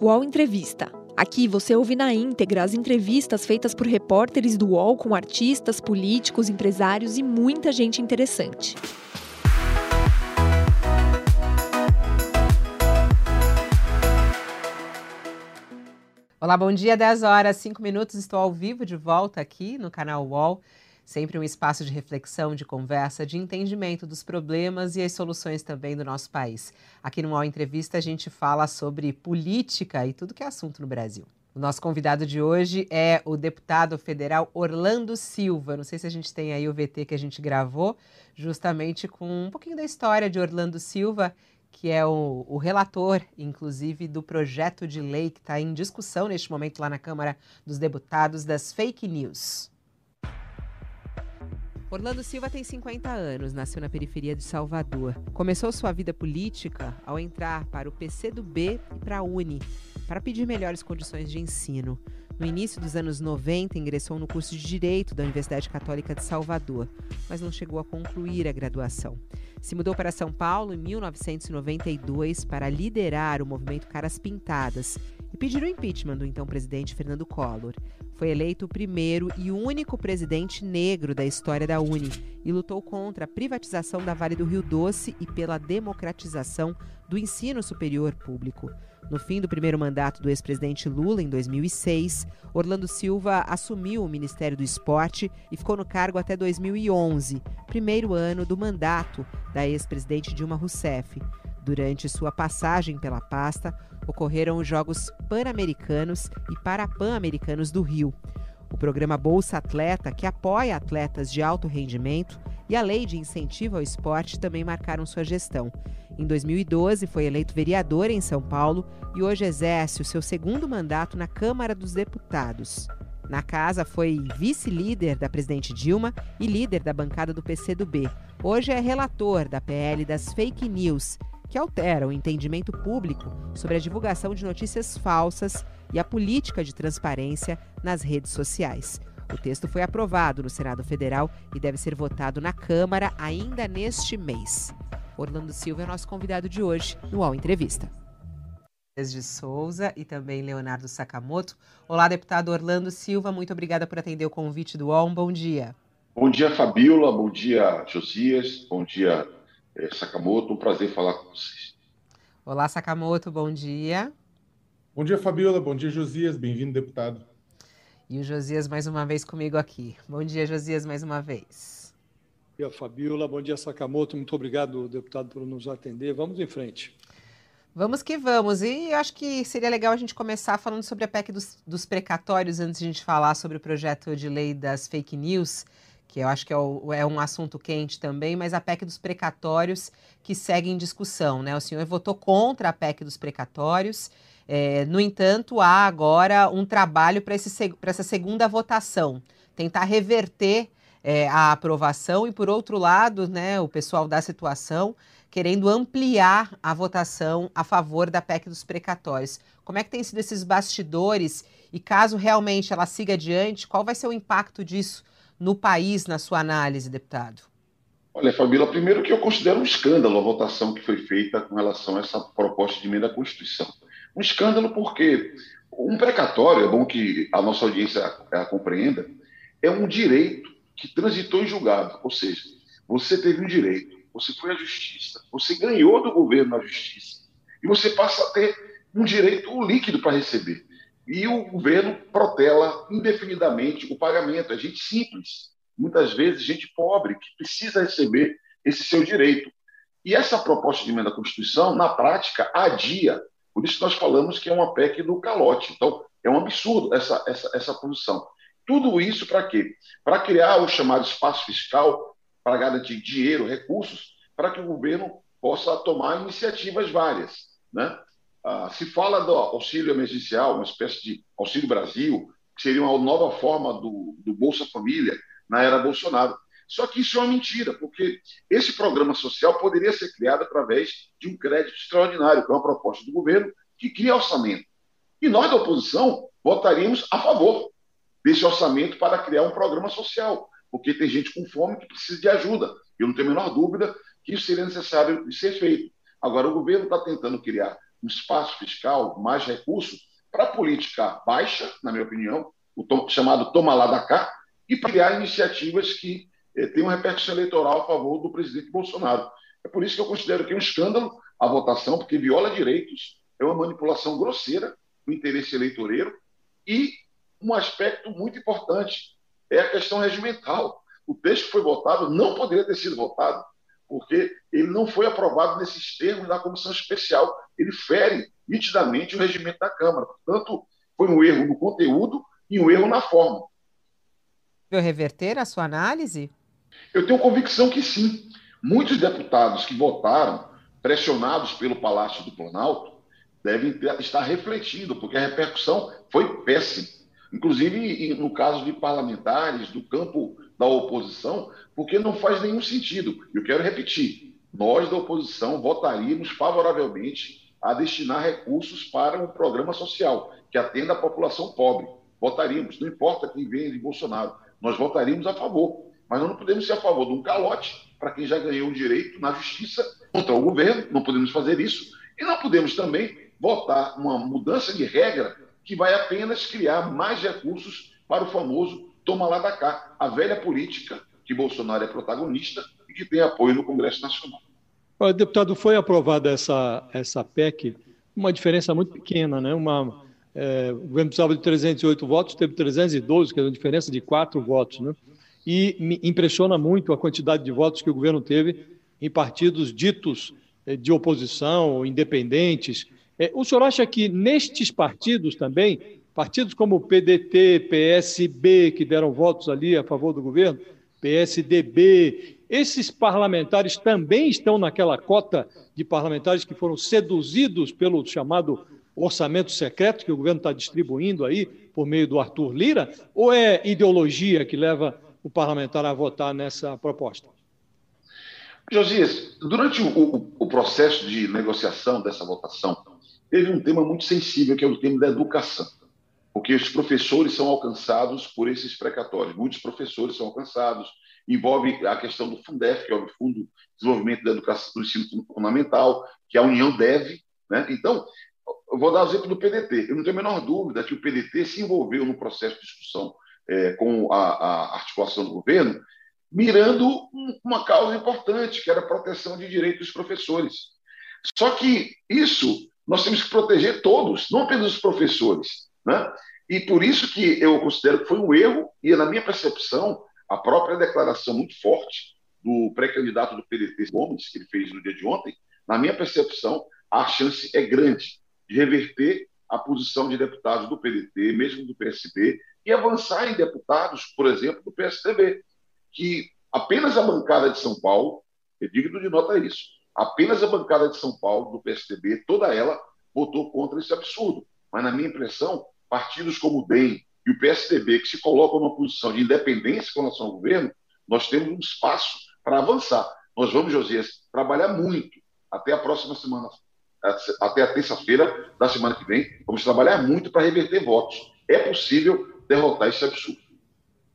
UOL Entrevista. Aqui você ouve na íntegra as entrevistas feitas por repórteres do UOL com artistas, políticos, empresários e muita gente interessante. Olá, bom dia, 10 horas, 5 minutos. Estou ao vivo de volta aqui no canal UOL. Sempre um espaço de reflexão, de conversa, de entendimento dos problemas e as soluções também do nosso país. Aqui no UOL Entrevista a gente fala sobre política e tudo que é assunto no Brasil. O nosso convidado de hoje é o deputado federal Orlando Silva. Não sei se a gente tem aí o VT que a gente gravou, justamente com um pouquinho da história de Orlando Silva, que é o, o relator, inclusive, do projeto de lei que está em discussão neste momento lá na Câmara dos Deputados das fake news. Orlando Silva tem 50 anos, nasceu na periferia de Salvador. Começou sua vida política ao entrar para o PCdoB e para a Uni, para pedir melhores condições de ensino. No início dos anos 90, ingressou no curso de Direito da Universidade Católica de Salvador, mas não chegou a concluir a graduação. Se mudou para São Paulo em 1992 para liderar o movimento Caras Pintadas e pedir o impeachment do então presidente Fernando Collor. Foi eleito o primeiro e único presidente negro da história da Uni e lutou contra a privatização da Vale do Rio Doce e pela democratização do ensino superior público. No fim do primeiro mandato do ex-presidente Lula, em 2006, Orlando Silva assumiu o Ministério do Esporte e ficou no cargo até 2011, primeiro ano do mandato da ex-presidente Dilma Rousseff. Durante sua passagem pela pasta, ocorreram os Jogos Pan-Americanos e Parapan-Americanos do Rio. O programa Bolsa Atleta, que apoia atletas de alto rendimento, e a Lei de Incentivo ao Esporte também marcaram sua gestão. Em 2012, foi eleito vereador em São Paulo e hoje exerce o seu segundo mandato na Câmara dos Deputados. Na casa, foi vice-líder da presidente Dilma e líder da bancada do PCdoB. Hoje é relator da PL das fake news que altera o entendimento público sobre a divulgação de notícias falsas e a política de transparência nas redes sociais. O texto foi aprovado no Senado Federal e deve ser votado na Câmara ainda neste mês. Orlando Silva é nosso convidado de hoje no UOL Entrevista. De Souza e também Leonardo Sakamoto. Olá, deputado Orlando Silva, muito obrigada por atender o convite do UOL. Um bom dia. Bom dia, Fabíola. Bom dia, Josias. Bom dia, Sakamoto. Um prazer falar com vocês. Olá, Sakamoto, bom dia. Bom dia, Fabiola. Bom dia, Josias. Bem-vindo, deputado. E o Josias mais uma vez comigo aqui. Bom dia, Josias, mais uma vez. Bom dia, Fabiola. Bom dia, Sakamoto. Muito obrigado, deputado, por nos atender. Vamos em frente. Vamos que vamos. E acho que seria legal a gente começar falando sobre a PEC dos, dos precatórios, antes de a gente falar sobre o projeto de lei das fake news eu acho que é, o, é, um assunto quente também, mas a PEC dos precatórios que segue em discussão. Né? O senhor votou contra a PEC dos precatórios. É, no entanto, há agora um trabalho para essa segunda votação, tentar reverter é, a aprovação e, por outro lado, né, o pessoal da situação querendo ampliar a votação a favor da PEC dos precatórios. Como é que tem sido esses bastidores e caso realmente ela siga adiante, qual vai ser o impacto disso no país, na sua análise, deputado? Olha, Fabíola, primeiro que eu considero um escândalo a votação que foi feita com relação a essa proposta de emenda à Constituição. Um escândalo porque um precatório, é bom que a nossa audiência a, compreenda, é um direito que transitou em julgado, ou seja, você teve um direito, você foi à justiça, você ganhou do governo na justiça, e você passa a ter um direito líquido para receber e o governo protela indefinidamente o pagamento. É gente simples, muitas vezes gente pobre, que precisa receber esse seu direito. E essa proposta de emenda à Constituição, na prática, adia. Por isso nós falamos que é uma PEC do calote. Então, é um absurdo essa, essa, essa posição. Tudo isso para quê? Para criar o chamado espaço fiscal, para garantir dinheiro, recursos, para que o governo possa tomar iniciativas várias. Né? Ah, se fala do auxílio emergencial, uma espécie de auxílio Brasil, que seria uma nova forma do, do Bolsa Família na era Bolsonaro. Só que isso é uma mentira, porque esse programa social poderia ser criado através de um crédito extraordinário, que é uma proposta do governo que cria orçamento. E nós, da oposição, votaríamos a favor desse orçamento para criar um programa social, porque tem gente com fome que precisa de ajuda. Eu não tenho a menor dúvida que isso seria necessário de ser feito. Agora, o governo está tentando criar um espaço fiscal, mais recursos para a política baixa, na minha opinião, o tom, chamado toma lá da cá, e para criar iniciativas que eh, tenham repercussão eleitoral a favor do presidente Bolsonaro. É por isso que eu considero que é um escândalo a votação, porque viola direitos, é uma manipulação grosseira do interesse eleitoreiro e um aspecto muito importante é a questão regimental. O texto que foi votado não poderia ter sido votado, porque ele não foi aprovado nesses termos da comissão especial. Ele fere nitidamente o regimento da Câmara. Portanto, foi um erro no conteúdo e um erro na forma. Vai reverter a sua análise? Eu tenho convicção que sim. Muitos deputados que votaram, pressionados pelo Palácio do Planalto, devem estar refletindo, porque a repercussão foi péssima. Inclusive, no caso de parlamentares do campo da oposição, porque não faz nenhum sentido. Eu quero repetir: nós da oposição votaríamos favoravelmente a destinar recursos para um programa social que atenda a população pobre. Votaríamos, não importa quem venha de Bolsonaro, nós votaríamos a favor. Mas nós não podemos ser a favor de um calote para quem já ganhou o direito na justiça contra o governo, não podemos fazer isso. E não podemos também votar uma mudança de regra que vai apenas criar mais recursos para o famoso toma lá da cá, a velha política que Bolsonaro é protagonista e que tem apoio no Congresso Nacional. Olha, deputado, foi aprovada essa, essa PEC, uma diferença muito pequena, né? Uma, é, o governo precisava de 308 votos, teve 312, que é uma diferença de quatro votos, né? E me impressiona muito a quantidade de votos que o governo teve em partidos ditos é, de oposição independentes. É, o senhor acha que nestes partidos também, partidos como o PDT, PSB, que deram votos ali a favor do governo, PSDB, esses parlamentares também estão naquela cota de parlamentares que foram seduzidos pelo chamado orçamento secreto que o governo está distribuindo aí por meio do Arthur Lira? Ou é ideologia que leva o parlamentar a votar nessa proposta? Josias, durante o, o, o, processo de negociação dessa votação, teve um tema muito sensível, que é o tema da educação, porque os professores são alcançados por esses precatórios. Muitos professores são alcançados, envolve a questão do Fundef, que é o Fundo de Desenvolvimento da Educação do Ensino Fundamental, que a União deve. Né? Então, eu vou dar o exemplo do PDT. Eu não tenho a menor dúvida que o PDT se envolveu no processo de discussão é, com a, a, articulação do governo, mirando uma causa importante, que era a proteção de direitos dos professores. Só que isso nós temos que proteger todos, não apenas os professores. Né? E por isso que eu considero que foi um erro, e na minha percepção, a própria declaração muito forte do pré-candidato do PDT, Gomes, que ele fez no dia de ontem, na minha percepção, a chance é grande de reverter a posição de deputados do PDT, mesmo do PSB, e avançar em deputados, por exemplo, do PSDB, que apenas a bancada de São Paulo, é digno de nota isso, apenas a bancada de São Paulo, do PSDB, toda ela votou contra esse absurdo. Mas, na minha impressão, partidos como o DEM e o PSDB, que se colocam numa posição de independência com relação ao governo, nós temos um espaço para avançar. Nós vamos, Josias, trabalhar muito até a próxima semana, até a terça-feira da semana que vem. Vamos trabalhar muito para reverter votos. É possível derrotar esse absurdo.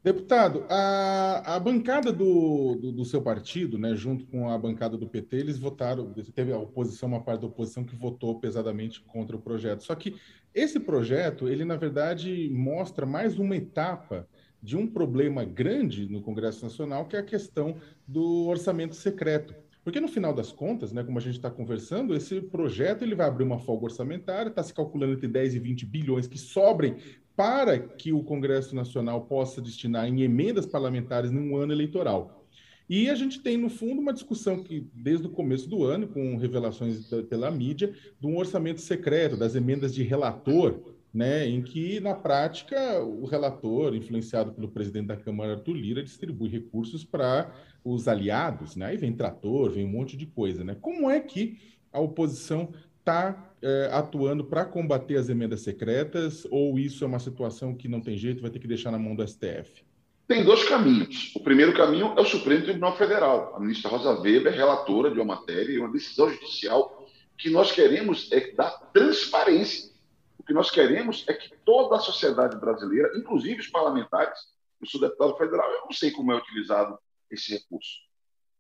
Deputado, a, a bancada do, do, do, seu partido, né, junto com a bancada do PT, eles votaram, teve a oposição, uma parte da oposição que votou pesadamente contra o projeto. Só que esse projeto, ele na verdade mostra mais uma etapa de um problema grande no Congresso Nacional, que é a questão do orçamento secreto. Porque no final das contas, né, como a gente está conversando, esse projeto ele vai abrir uma folga orçamentária, está se calculando entre 10 e 20 bilhões que sobrem para que o Congresso Nacional possa destinar em emendas parlamentares num ano eleitoral. E a gente tem, no fundo, uma discussão que, desde o começo do ano, com revelações pela mídia, de um orçamento secreto, das emendas de relator, né, em que, na prática, o relator, influenciado pelo presidente da Câmara, Arthur Lira, distribui recursos para os aliados, né? aí vem trator, vem um monte de coisa. Né? Como é que a oposição está é, atuando para combater as emendas secretas ou isso é uma situação que não tem jeito, vai ter que deixar na mão do STF? Tem dois caminhos. O primeiro caminho é o Supremo Tribunal Federal. A ministra Rosa Weber é relatora de uma matéria e uma decisão judicial que nós queremos é dar transparência. O que nós queremos é que toda a sociedade brasileira, inclusive os parlamentares, eu sou deputado federal, eu não sei como é utilizado esse recurso.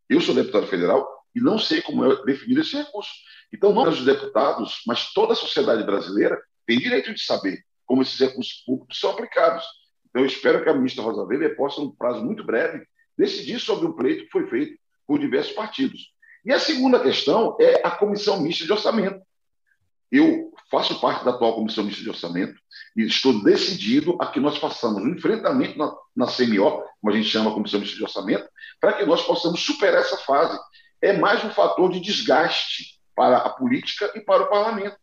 Eu sou deputado federal, e não sei como é definido esse recurso. Então, não os deputados, mas toda a sociedade brasileira tem direito de saber como esses recursos públicos são aplicados. Então, eu espero que a ministra Rosa Weber possa, num prazo muito breve, decidir sobre um pleito que foi feito por diversos partidos. E a segunda questão é a comissão mista de orçamento. Eu faço parte da atual comissão mista de orçamento e estou decidido a que nós façamos um enfrentamento na, na CMO, como a gente chama a comissão mista de orçamento, para que nós possamos superar essa fase. É mais um fator de desgaste para a política e para o parlamento.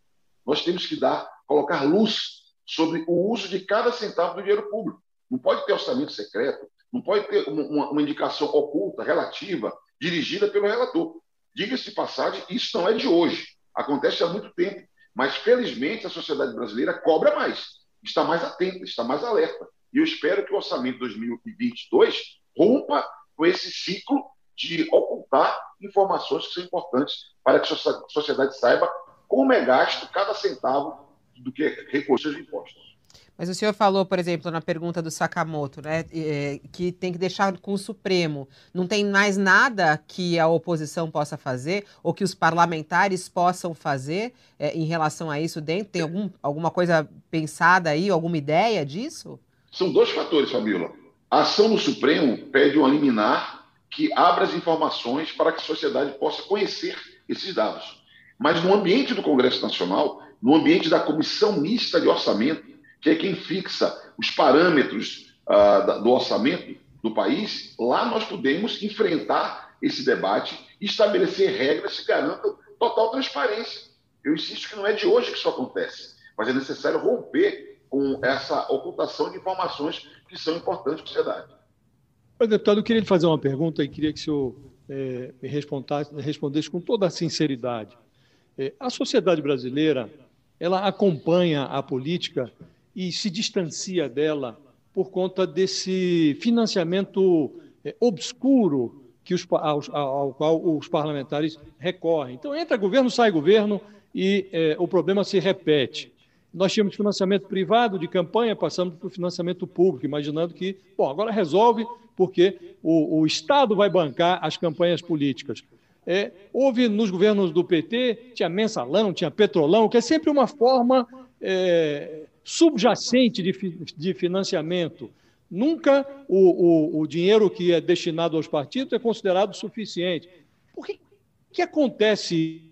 Nós temos que dar, colocar luz sobre o uso de cada centavo do dinheiro público. Não pode ter orçamento secreto, não pode ter uma, uma indicação oculta, relativa, dirigida pelo relator. Diga-se passagem, isso não é de hoje. Acontece há muito tempo. Mas, felizmente, a sociedade brasileira cobra mais, está mais atenta, está mais alerta. E eu espero que o orçamento 2022 rompa com esse ciclo de ocultar informações que são importantes para que a sociedade saiba como é gasto cada centavo do que recursos impostos. Mas o senhor falou, por exemplo, na pergunta do Sakamoto, né, é, que tem que deixar com o Supremo. Não tem mais nada que a oposição possa fazer ou que os parlamentares possam fazer é, em relação a isso dentro? Tem algum, alguma coisa pensada aí, alguma ideia disso? São dois fatores, Fabíola. A ação no Supremo pede um liminar que abra as informações para que a sociedade possa conhecer esses dados. Mas no ambiente do Congresso Nacional, no ambiente da Comissão Mista de Orçamento, que é quem fixa os parâmetros uh, do orçamento do país, lá nós podemos enfrentar esse debate e estabelecer regras que garantam total transparência. Eu insisto que não é de hoje que isso acontece, mas é necessário romper com essa ocultação de informações que são importantes para a sociedade. Deputado, eu queria lhe fazer uma pergunta e queria que o senhor é, me respondesse com toda a sinceridade. É, a sociedade brasileira, ela acompanha a política e se distancia dela por conta desse financiamento é, obscuro que os, ao, ao, qual os parlamentares recorrem. Então, entra governo, sai governo e é, o problema se repete. Nós tínhamos financiamento privado de campanha, passamos para o financiamento público, imaginando que, bom, agora resolve porque o, o Estado vai bancar as campanhas políticas. É, houve nos governos do PT, tinha mensalão, tinha petrolão, que é sempre uma forma é, subjacente de, de financiamento. Nunca o, o, o, dinheiro que é destinado aos partidos é considerado suficiente. Por que, que acontece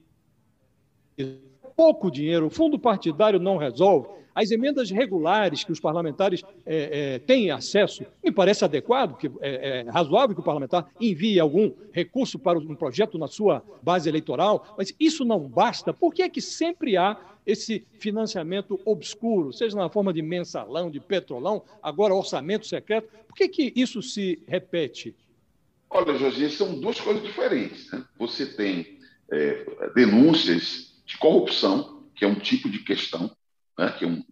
pouco dinheiro? O fundo partidário não resolve. As emendas regulares que os parlamentares é, é, têm acesso, me parece adequado, que é, é, razoável que o parlamentar envie algum recurso para um projeto na sua base eleitoral, mas isso não basta. Por que é que sempre há esse financiamento obscuro, seja na forma de mensalão, de petrolão, agora orçamento secreto? Por que, que isso se repete? Olha, Jorge, são duas coisas diferentes. Né? Você tem é, denúncias de corrupção, que é um tipo de questão, né, que é um,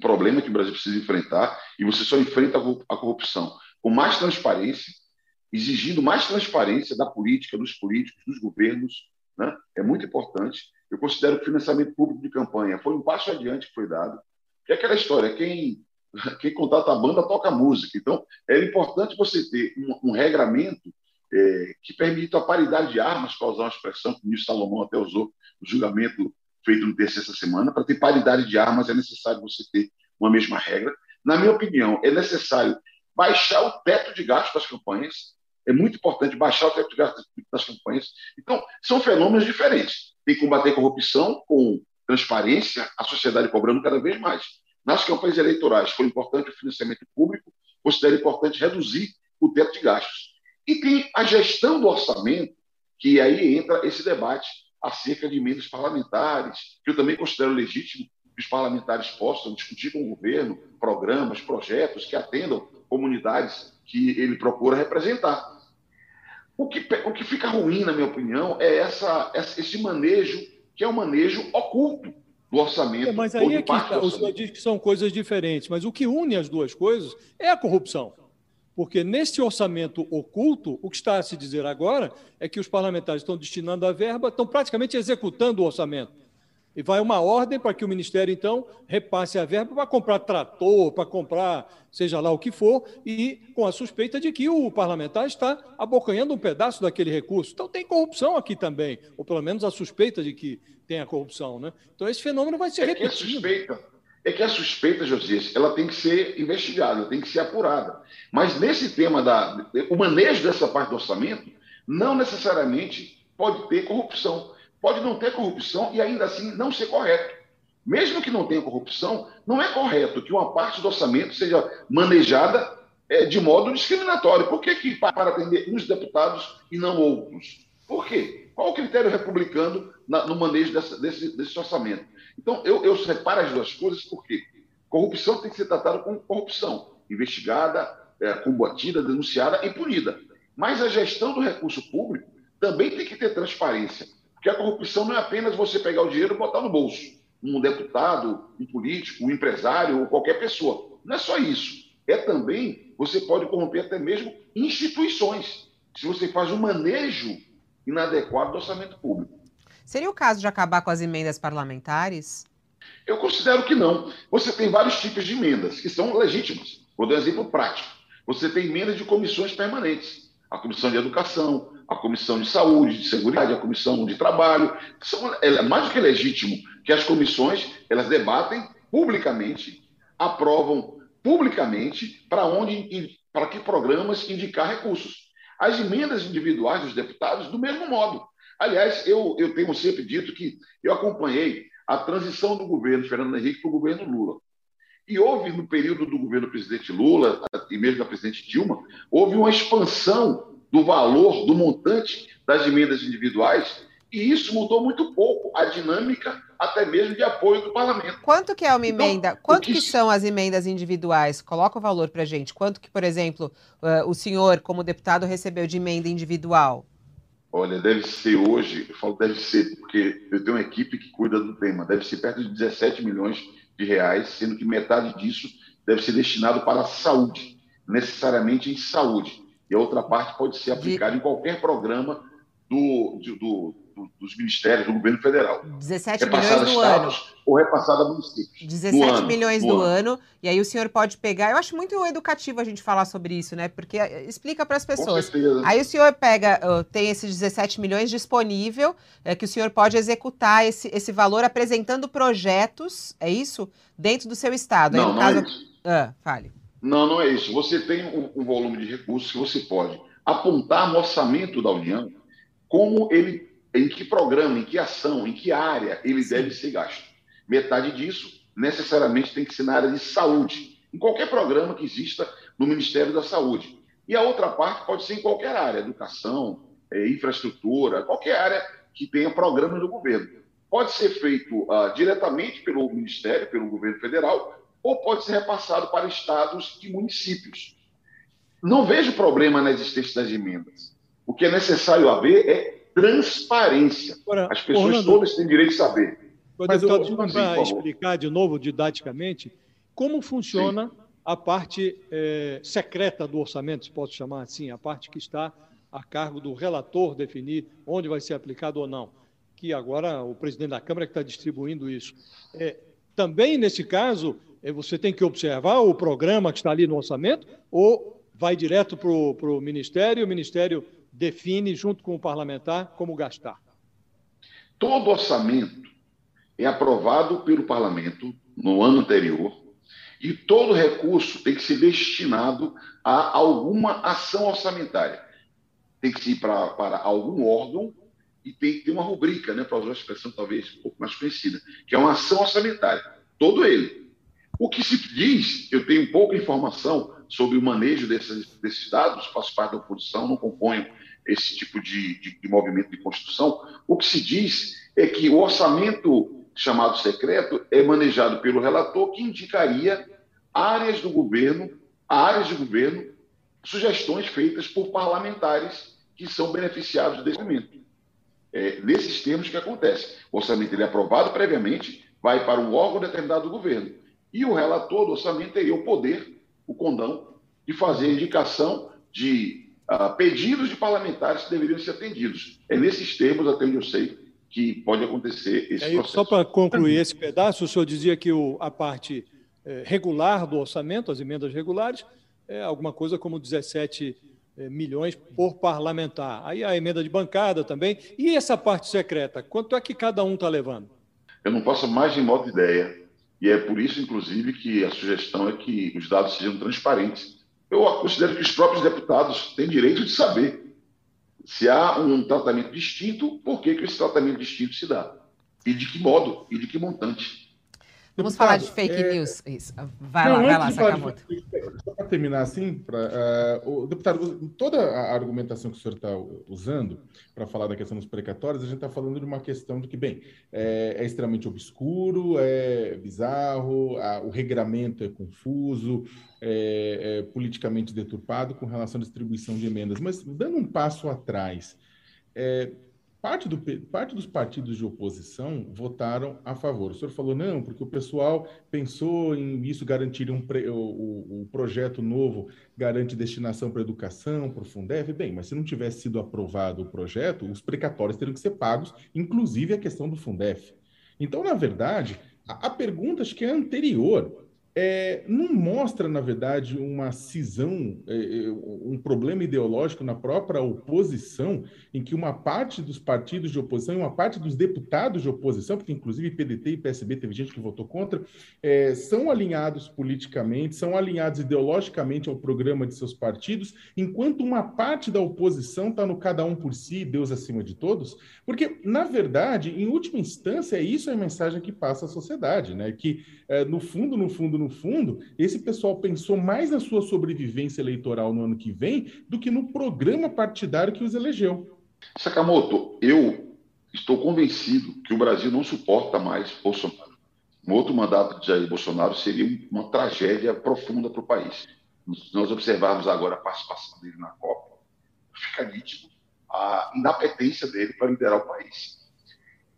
problema que o Brasil precisa enfrentar, e você só enfrenta a corrupção com mais transparência, exigindo mais transparência da política, dos políticos, dos governos. Né? É muito importante. Eu considero que o financiamento público de campanha foi um passo adiante que foi dado. Que é aquela história, quem, quem contrata a banda toca música. Então, é importante você ter um, um regramento é, que permita a paridade de armas, para usar uma expressão que o ministro Salomão até usou no julgamento feito no terceiro essa semana. Para ter paridade de armas é necessário você ter uma mesma regra. Na minha opinião, é necessário baixar o teto de gastos das campanhas. É muito importante baixar o teto de gastos das campanhas. Então, são fenômenos diferentes. Tem que combater corrupção com transparência, a sociedade cobrando cada vez mais. Nas campanhas eleitorais foi importante o financiamento público, considero importante reduzir o teto de gastos. E tem a gestão do orçamento, que aí entra esse debate acerca de emendas parlamentares, que eu também considero legítimo que os parlamentares possam discutir com o governo programas, projetos que atendam comunidades que ele procura representar. O que, o que fica ruim, na minha opinião, é essa, esse manejo, que é um manejo oculto do orçamento. É, mas aí é que o senhor diz que são coisas diferentes, mas o que une as duas coisas é a corrupção. Porque neste orçamento oculto, o que está a se dizer agora é que os parlamentares estão destinando a verba, estão praticamente executando o orçamento. E vai uma ordem para que o Ministério, então, repasse a verba para comprar trator, para comprar seja lá o que for, e com a suspeita de que o parlamentar está abocanhando um pedaço daquele recurso. Então tem corrupção aqui também, ou pelo menos a suspeita de que tenha corrupção. Né? Então esse fenômeno vai ser é repetido. Que a suspeita, é que a suspeita, Josias, ela tem que ser investigada, tem que ser apurada. Mas nesse tema da o manejo dessa parte do orçamento não necessariamente pode ter corrupção. Pode não ter corrupção e ainda assim não ser correto. Mesmo que não tenha corrupção, não é correto que uma parte do orçamento seja manejada é, de modo discriminatório. Por que, que para atender uns deputados e não outros? Por quê? Qual o critério republicano na, no manejo dessa, desse, desse orçamento? Então, eu, eu separo as duas coisas porque corrupção tem que ser tratada como corrupção, investigada, é, combatida, denunciada e punida. Mas a gestão do recurso público também tem que ter transparência, porque a corrupção não é apenas você pegar o dinheiro e botar no bolso um deputado, um político, um empresário ou qualquer pessoa. Não é só isso. É também, você pode corromper até mesmo instituições, se você faz um manejo inadequado do orçamento público. Seria o caso de acabar com as emendas parlamentares? Eu considero que não. Você tem vários tipos de emendas que são legítimas. Vou dar um exemplo prático. Você tem emendas de comissões permanentes. A Comissão de Educação, a Comissão de Saúde, de Seguridade, a Comissão de Trabalho. São, é mais do que legítimo que as comissões elas debatem publicamente, aprovam publicamente para onde para que programas indicar recursos. As emendas individuais dos deputados, do mesmo modo. Aliás, eu, eu tenho sempre dito que eu acompanhei a transição do governo Fernando Henrique para o governo Lula. E houve, no período do governo do presidente Lula e mesmo da presidente Dilma, houve uma expansão do valor, do montante das emendas individuais, e isso mudou muito pouco a dinâmica até mesmo de apoio do parlamento. Quanto que é uma então, emenda? Então, Quanto que... que... são as emendas individuais? Coloca o valor para gente. Quanto que, por exemplo, uh, o senhor, como deputado, recebeu de emenda individual? Olha, deve ser hoje, eu falo deve ser, porque eu tenho uma equipe que cuida do tema, deve ser perto de 17 milhões de reais, sendo que metade disso deve ser destinado para a saúde, necessariamente em saúde. E a outra parte pode ser aplicada de... em qualquer programa do, do, do, dos ministérios do governo federal. 17 milhões do ano. Ou repassada a municípios. 17 ano, milhões do ano. ano. E aí o senhor pode pegar. Eu acho muito educativo a gente falar sobre isso, né? Porque eh, explica para as pessoas. Aí o senhor pega, tem esses 17 milhões disponível, é, que o senhor pode executar esse, esse valor apresentando projetos, é isso? Dentro do seu estado. Não, aí, não caso... é isso. Ah, fale. Não, não é isso. Você tem um, um volume de recursos que você pode apontar no orçamento da União como ele em que programa, em que ação, em que área ele deve ser gasto. Metade disso necessariamente tem que ser na área de saúde, em qualquer programa que exista no Ministério da Saúde. E a outra parte pode ser em qualquer área, educação, é, infraestrutura, qualquer área que tenha programas do governo. Pode ser feito uh, diretamente pelo Ministério, pelo governo federal, ou pode ser repassado para estados e municípios. Não vejo problema na existência das emendas. O que é necessário haver é transparência. Agora, As pessoas Orlando, todas têm direito de saber. Mas eu, para explicar de novo didaticamente como funciona Sim. a parte é, secreta do orçamento, se posso chamar assim, a parte que está a cargo do relator definir onde vai ser aplicado ou não, que agora o presidente da Câmara é que está distribuindo isso. É, também, nesse caso, é, você tem que observar o programa que está ali no orçamento ou vai direto para o Ministério o Ministério define, junto com o parlamentar, como gastar? Todo orçamento é aprovado pelo parlamento no ano anterior e todo recurso tem que ser destinado a alguma ação orçamentária. Tem que ir para, para algum órgão e tem que ter uma rubrica, né, para usar a expressão talvez um pouco mais conhecida, que é uma ação orçamentária. Todo ele. O que se diz, eu tenho pouca informação sobre o manejo desses, desses dados, faço parte da oposição, não componho esse tipo de, de, de movimento de construção, o que se diz é que o orçamento chamado secreto é manejado pelo relator que indicaria áreas do governo, áreas de governo, sugestões feitas por parlamentares que são beneficiados desse momento. É, nesses termos que acontece. O orçamento ele é aprovado previamente, vai para um órgão determinado do governo. E o relator do orçamento teria o poder, o condão, de fazer indicação de uh, pedidos de parlamentares que deveriam ser atendidos. É nesses termos, até onde eu sei, que pode acontecer esse aí, processo. Só para concluir esse pedaço, o senhor dizia que o, a parte é, regular do orçamento, as emendas regulares, é alguma coisa como 17 é, milhões por parlamentar. Aí a emenda de bancada também. E essa parte secreta, quanto é que cada um está levando? Eu não posso mais de modo ideia. E é por isso, inclusive, que a sugestão é que os dados sejam transparentes. Eu considero que os próprios deputados têm direito de saber se há um tratamento distinto, por que, que esse tratamento distinto se dá? E de que modo? E de que montante? Vamos falar de fake é... news. Isso. Vai Não, lá, vai lá, Sakamoto. Só para terminar assim, pra, uh, o deputado, toda a argumentação que o senhor está usando para falar da questão dos precatórios, a gente está falando de uma questão de que, bem, é, é extremamente obscuro, é bizarro, a, o regramento é confuso, é, é politicamente deturpado com relação à distribuição de emendas. Mas, dando um passo atrás, é, Parte, do, parte dos partidos de oposição votaram a favor. O senhor falou, não, porque o pessoal pensou em isso garantir um pre, o, o, projeto novo garante destinação para educação, para o Fundeb. Bem, mas se não tivesse sido aprovado o projeto, os precatórios teriam que ser pagos, inclusive a questão do Fundef. Então, na verdade, a, a pergunta acho que é anterior é, não mostra, na verdade, uma cisão, é, é, um problema ideológico na própria oposição, em que uma parte dos partidos de oposição e uma parte dos deputados de oposição, porque inclusive PDT e PSB teve gente que votou contra, é, são alinhados politicamente, são alinhados ideologicamente ao programa de seus partidos, enquanto uma parte da oposição está no cada um por si, Deus acima de todos, porque, na verdade, em última instância, é isso a mensagem que passa à sociedade, né? que, é, no fundo, no fundo, no fundo, esse pessoal pensou mais na sua sobrevivência eleitoral no ano que vem do que no programa partidário que os elegeu. Sakamoto, eu estou convencido que o Brasil não suporta mais Bolsonaro. Um outro mandato de Jair Bolsonaro seria uma tragédia profunda para o país. Se nós observarmos agora a participação dele na Copa, fica nítido a inapetência dele para liderar o país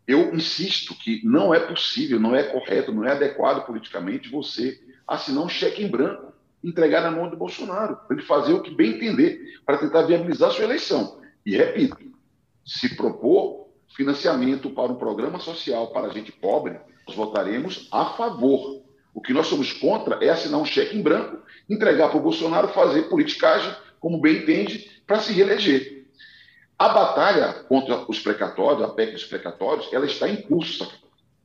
eu insisto que não é possível, não é correto, não é adequado politicamente você assinar um cheque em branco, entregar na mão do Bolsonaro, para ele fazer o que bem entender, para tentar viabilizar sua eleição. E repito, se propor financiamento para um programa social para gente pobre, nós votaremos a favor. O que nós somos contra é assinar um cheque em branco, entregar para o Bolsonaro fazer politicagem, como bem entende, para se reeleger. A batalha contra os precatórios, a PEC dos precatórios, ela está em curso,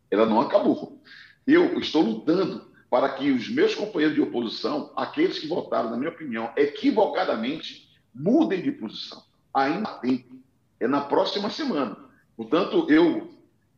ela não acabou. Eu estou lutando para que os meus companheiros de oposição, aqueles que votaram, na minha opinião, equivocadamente, mudem de posição. Ainda tem. É na próxima semana. Portanto, eu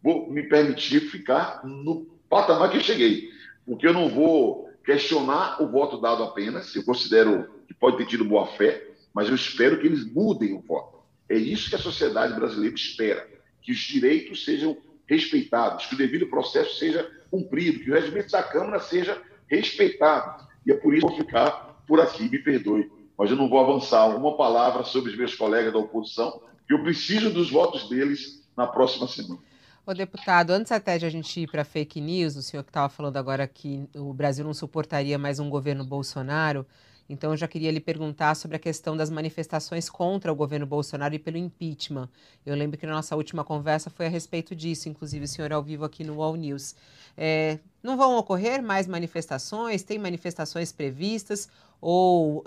vou me permitir ficar no patamar que eu cheguei, porque eu não vou questionar o voto dado apenas, eu considero que pode ter tido boa fé, mas eu espero que eles mudem o voto. É isso que a sociedade brasileira espera: que os direitos sejam respeitados, que o devido processo seja cumprido, que o regimento da Câmara seja respeitado. E é por isso que eu vou ficar por aqui, me perdoe, mas eu não vou avançar uma palavra sobre os meus colegas da oposição, que eu preciso dos votos deles na próxima semana. Ô, deputado, antes até de a gente ir para fake news, o senhor que estava falando agora que o Brasil não suportaria mais um governo Bolsonaro, então, eu já queria lhe perguntar sobre a questão das manifestações contra o governo Bolsonaro e pelo impeachment. Eu lembro que na nossa última conversa foi a respeito disso, inclusive o senhor ao vivo aqui no All News. É, não vão ocorrer mais manifestações? Tem manifestações previstas? Ou uh,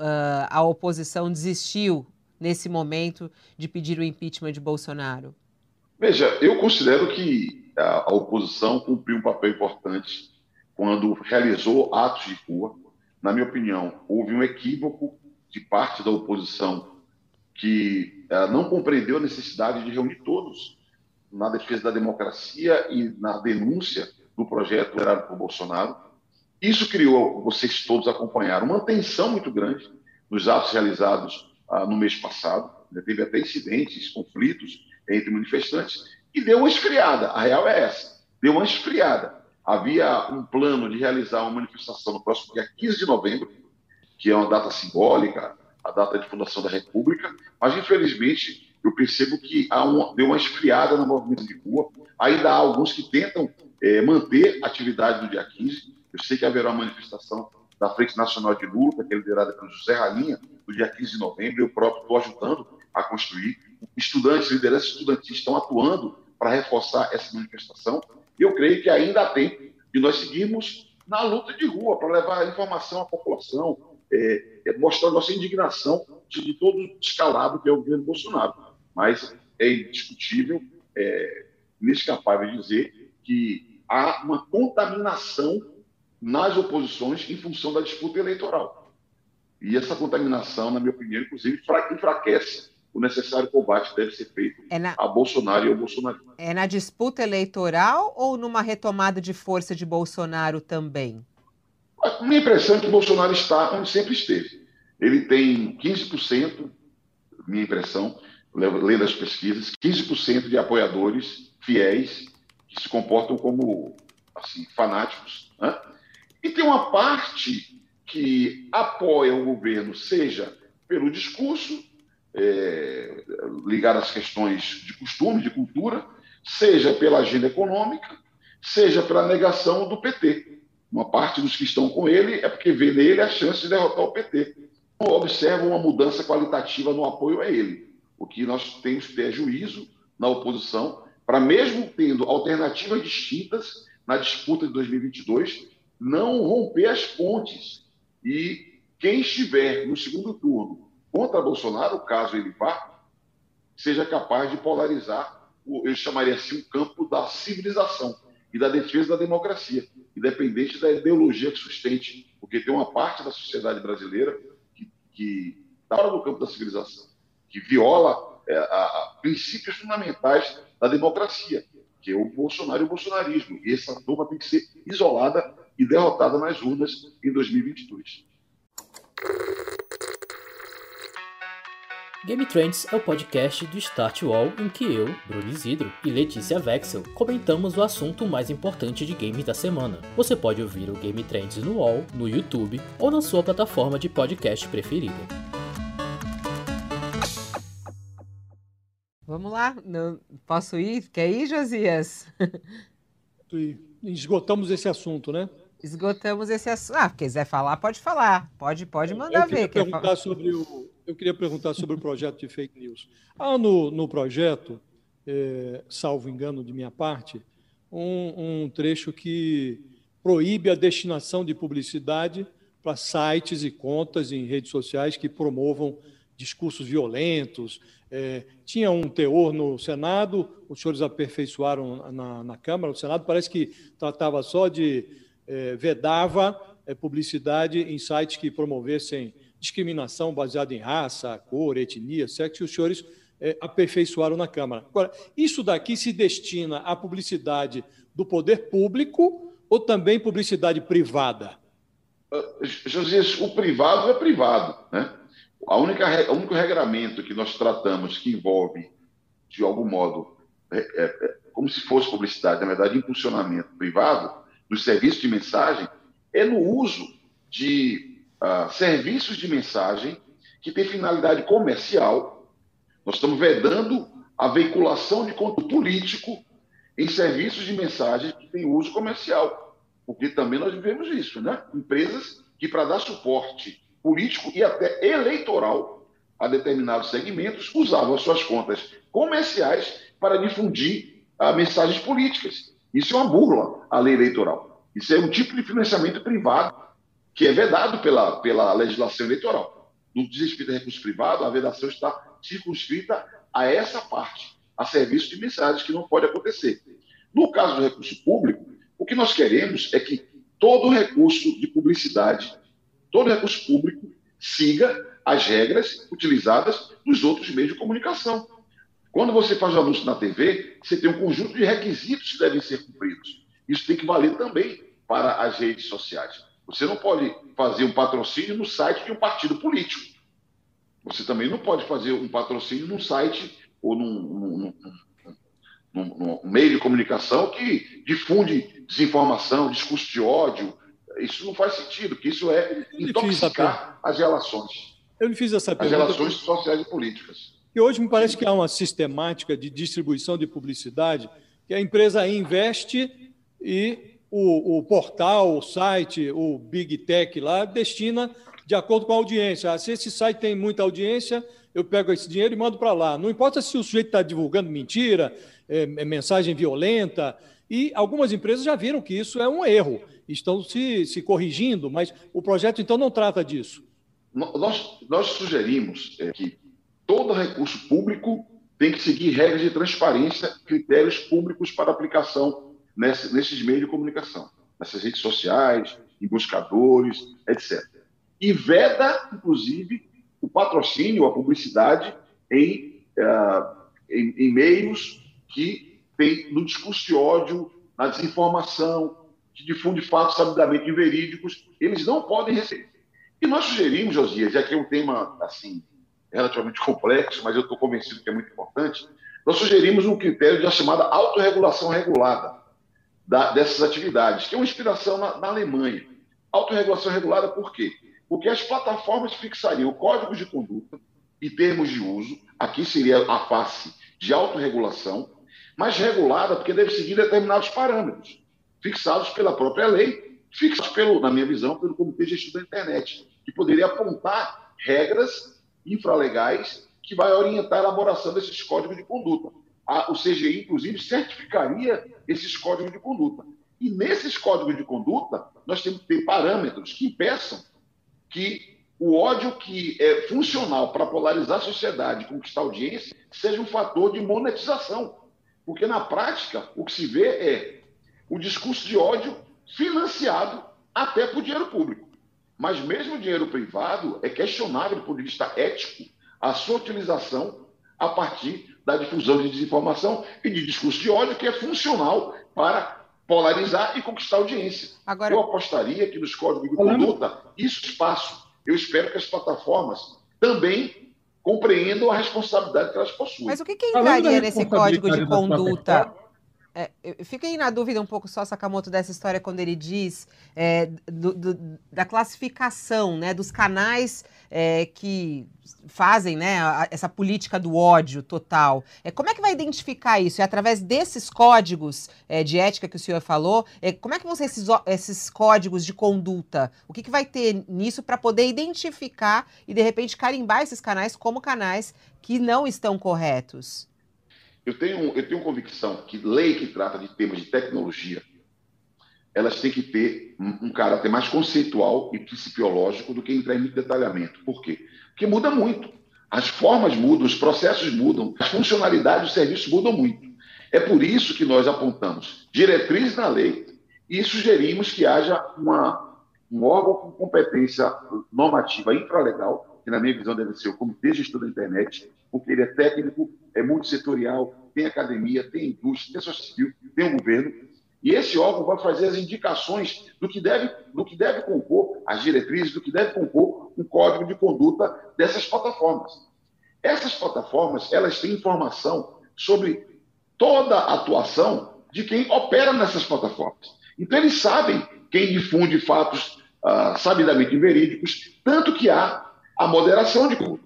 a oposição desistiu nesse momento de pedir o impeachment de Bolsonaro? Veja, eu considero que a, a oposição cumpriu um papel importante quando realizou atos de rua na minha opinião, houve um equívoco de parte da oposição que uh, não compreendeu a necessidade de reunir todos na defesa da democracia e na denúncia do projeto gerado por Bolsonaro. Isso criou, vocês todos acompanharam, uma tensão muito grande nos atos realizados uh, no mês passado. Né? Teve até incidentes, conflitos entre manifestantes, e deu uma esfriada. A real é essa: deu uma esfriada. Havia um plano de realizar uma manifestação no próximo dia 15 de novembro, que é uma data simbólica, a data de fundação da República, mas infelizmente eu percebo que há uma, deu uma esfriada no movimento de rua. Ainda há alguns que tentam é, manter a atividade no dia 15. Eu sei que haverá uma manifestação da Frente Nacional de Luta, que é liderada pelo José Rainha, no dia 15 de novembro. Eu próprio estou ajudando a construir. Estudantes, lideranças estudantis estão atuando para reforçar essa manifestação. Eu creio que ainda há tempo de nós seguirmos na luta de rua para levar informação à população, é, é mostrar nossa indignação de todo o escalado que é o governo Bolsonaro. Mas é indiscutível, é inescapável dizer que há uma contaminação nas oposições em função da disputa eleitoral. E essa contaminação, na minha opinião, inclusive, enfraquece o necessário combate deve ser feito é na... a Bolsonaro e ao Bolsonaro. É na disputa eleitoral ou numa retomada de força de Bolsonaro também? A minha impressão é que Bolsonaro está onde sempre esteve. Ele tem 15%, minha impressão, lendo as pesquisas, 15% de apoiadores fiéis que se comportam como assim, fanáticos. Né? E tem uma parte que apoia o governo, seja pelo discurso, é, às questões de costume, de cultura, seja pela agenda econômica, seja pela negação do PT. Uma parte dos que estão com ele é porque vê nele a chance de derrotar o PT. Observa uma mudança qualitativa no apoio a ele. O que nós temos que ter juízo na oposição, para mesmo tendo alternativas distintas na disputa de 2022, não romper as pontes. E quem estiver no segundo turno contra Bolsonaro, caso ele vá, seja capaz de polarizar, eu chamaria assim, o campo da civilização e da defesa da democracia, independente da ideologia que sustente, porque tem uma parte da sociedade brasileira que está fora do campo da civilização, que viola é, a, a princípios fundamentais da democracia, que é o Bolsonaro e o bolsonarismo. E essa turma tem que ser isolada e derrotada nas urnas em 2022. Game Trends é o podcast do Start Wall em que eu, Bruno Isidro e Letícia Vexel comentamos o assunto mais importante de games da semana. Você pode ouvir o Game Trends no Wall, no YouTube ou na sua plataforma de podcast preferida. Vamos lá, Não, posso ir? Quer ir, Josias? Esgotamos esse assunto, né? Esgotamos esse assunto. Ah, quiser falar, pode falar. Pode, pode mandar eu ver. Perguntar sobre o, eu queria perguntar sobre o projeto de fake news. Há no, no projeto, é, salvo engano de minha parte, um, um trecho que proíbe a destinação de publicidade para sites e contas em redes sociais que promovam discursos violentos. É, tinha um teor no Senado, os senhores aperfeiçoaram na, na Câmara, no Senado, parece que tratava só de é, vedava é, publicidade em sites que promovessem discriminação baseada em raça, cor, etnia, sexo, e os senhores é, aperfeiçoaram na Câmara. Agora, isso daqui se destina à publicidade do poder público ou também publicidade privada? Uh, Josias, o privado é privado. Né? A única, o único regramento que nós tratamos que envolve, de algum modo, é, é, é, como se fosse publicidade, na verdade, impulsionamento privado, dos serviços de mensagem, é no uso de serviços de mensagem que têm finalidade comercial. Nós estamos vedando a veiculação de conteúdo político em serviços de mensagem que têm uso comercial, porque também nós vivemos isso, né? Empresas que, para dar suporte político e até eleitoral a determinados segmentos, usavam as suas contas comerciais para difundir uh, mensagens políticas. Isso é uma burla à lei eleitoral. Isso é um tipo de financiamento privado que é vedado pela, pela legislação eleitoral. No desrespeito a recurso privado, a vedação está circunscrita a essa parte, a serviço de mensagens, que não pode acontecer. No caso do recurso público, o que nós queremos é que todo recurso de publicidade, todo recurso público, siga as regras utilizadas nos outros meios de comunicação. Quando você faz o anúncio na TV, você tem um conjunto de requisitos que devem ser cumpridos. Isso tem que valer também para as redes sociais. Você não pode fazer um patrocínio no site de um partido político. Você também não pode fazer um patrocínio num site ou num, num, num, num meio de comunicação que difunde desinformação, discurso de ódio. Isso não faz sentido, porque isso é intoxicar as relações. Eu lhe fiz essa pergunta. As relações sociais e políticas. E hoje me parece que há uma sistemática de distribuição de publicidade que a empresa investe e o, o portal, o site, o Big Tech lá, destina de acordo com a audiência. Ah, se esse site tem muita audiência, eu pego esse dinheiro e mando para lá. Não importa se o sujeito está divulgando mentira, é, é mensagem violenta, e algumas empresas já viram que isso é um erro, estão se, se corrigindo, mas o projeto então não trata disso. Nós, nós sugerimos é, que todo recurso público tem que seguir regras de transparência, critérios públicos para aplicação nesse, nesses meios de comunicação, nessas redes sociais, em buscadores, etc. E veda, inclusive, o patrocínio, a publicidade em, uh, em, em meios que tem no discurso de ódio, na desinformação, que difunde fatos sabidamente inverídicos, eles não podem receber. E nós sugerimos, Josias, já que é um tema assim relativamente complexo, mas eu estou convencido que é muito importante, nós sugerimos um critério da chamada autorregulação regulada da, dessas atividades, que é uma inspiração na, na Alemanha. Autorregulação regulada por quê? Porque as plataformas fixariam códigos de conduta e termos de uso, aqui seria a face de autorregulação, mas regulada porque deve seguir determinados parâmetros, fixados pela própria lei, fixados, pelo, na minha visão, pelo Comitê de Gestão da Internet, que poderia apontar regras infralegais que vai orientar a elaboração desses códigos de conduta. A, o CGI, inclusive, certificaria esses códigos de conduta. E nesses códigos de conduta, nós temos que ter parâmetros que impeçam que o ódio que é funcional para polarizar a sociedade e conquistar audiência seja um fator de monetização. Porque, na prática, o que se vê é o discurso de ódio financiado até por dinheiro público. Mas mesmo o dinheiro privado é questionável do ponto de vista ético a sua utilização a partir da difusão de desinformação e de discurso de ódio que é funcional para polarizar e conquistar audiência. Agora... Eu apostaria que nos códigos de conduta isso espaço. Eu espero que as plataformas também compreendam a responsabilidade que elas possuem. Mas o que, que entraria nesse código de conduta? É, fiquei na dúvida um pouco só, Sakamoto, dessa história quando ele diz é, do, do, da classificação né, dos canais é, que fazem né, essa política do ódio total. É, como é que vai identificar isso? É através desses códigos é, de ética que o senhor falou? É, como é que vão ser esses, esses códigos de conduta? O que, que vai ter nisso para poder identificar e, de repente, carimbar esses canais como canais que não estão corretos? Eu tenho, eu tenho convicção que lei que trata de temas de tecnologia, elas têm que ter um, caráter mais conceitual e principiológico do que entrar em muito detalhamento. Por quê? Porque muda muito. As formas mudam, os processos mudam, as funcionalidades dos serviços mudam muito. É por isso que nós apontamos diretrizes na lei e sugerimos que haja uma, um órgão com competência normativa infralegal, que na minha visão deve ser o Comitê Estudo da Internet, porque ele é técnico, é multissetorial, tem academia, tem indústria, tem sociedade civil, tem o governo, e esse órgão vai fazer as indicações do que deve, do que deve compor, as diretrizes, do que deve compor um código de conduta dessas plataformas. Essas plataformas, elas têm informação sobre toda a atuação de quem opera nessas plataformas. Então, eles sabem quem difunde fatos uh, sabidamente inverídicos, tanto que há a moderação de conteúdo.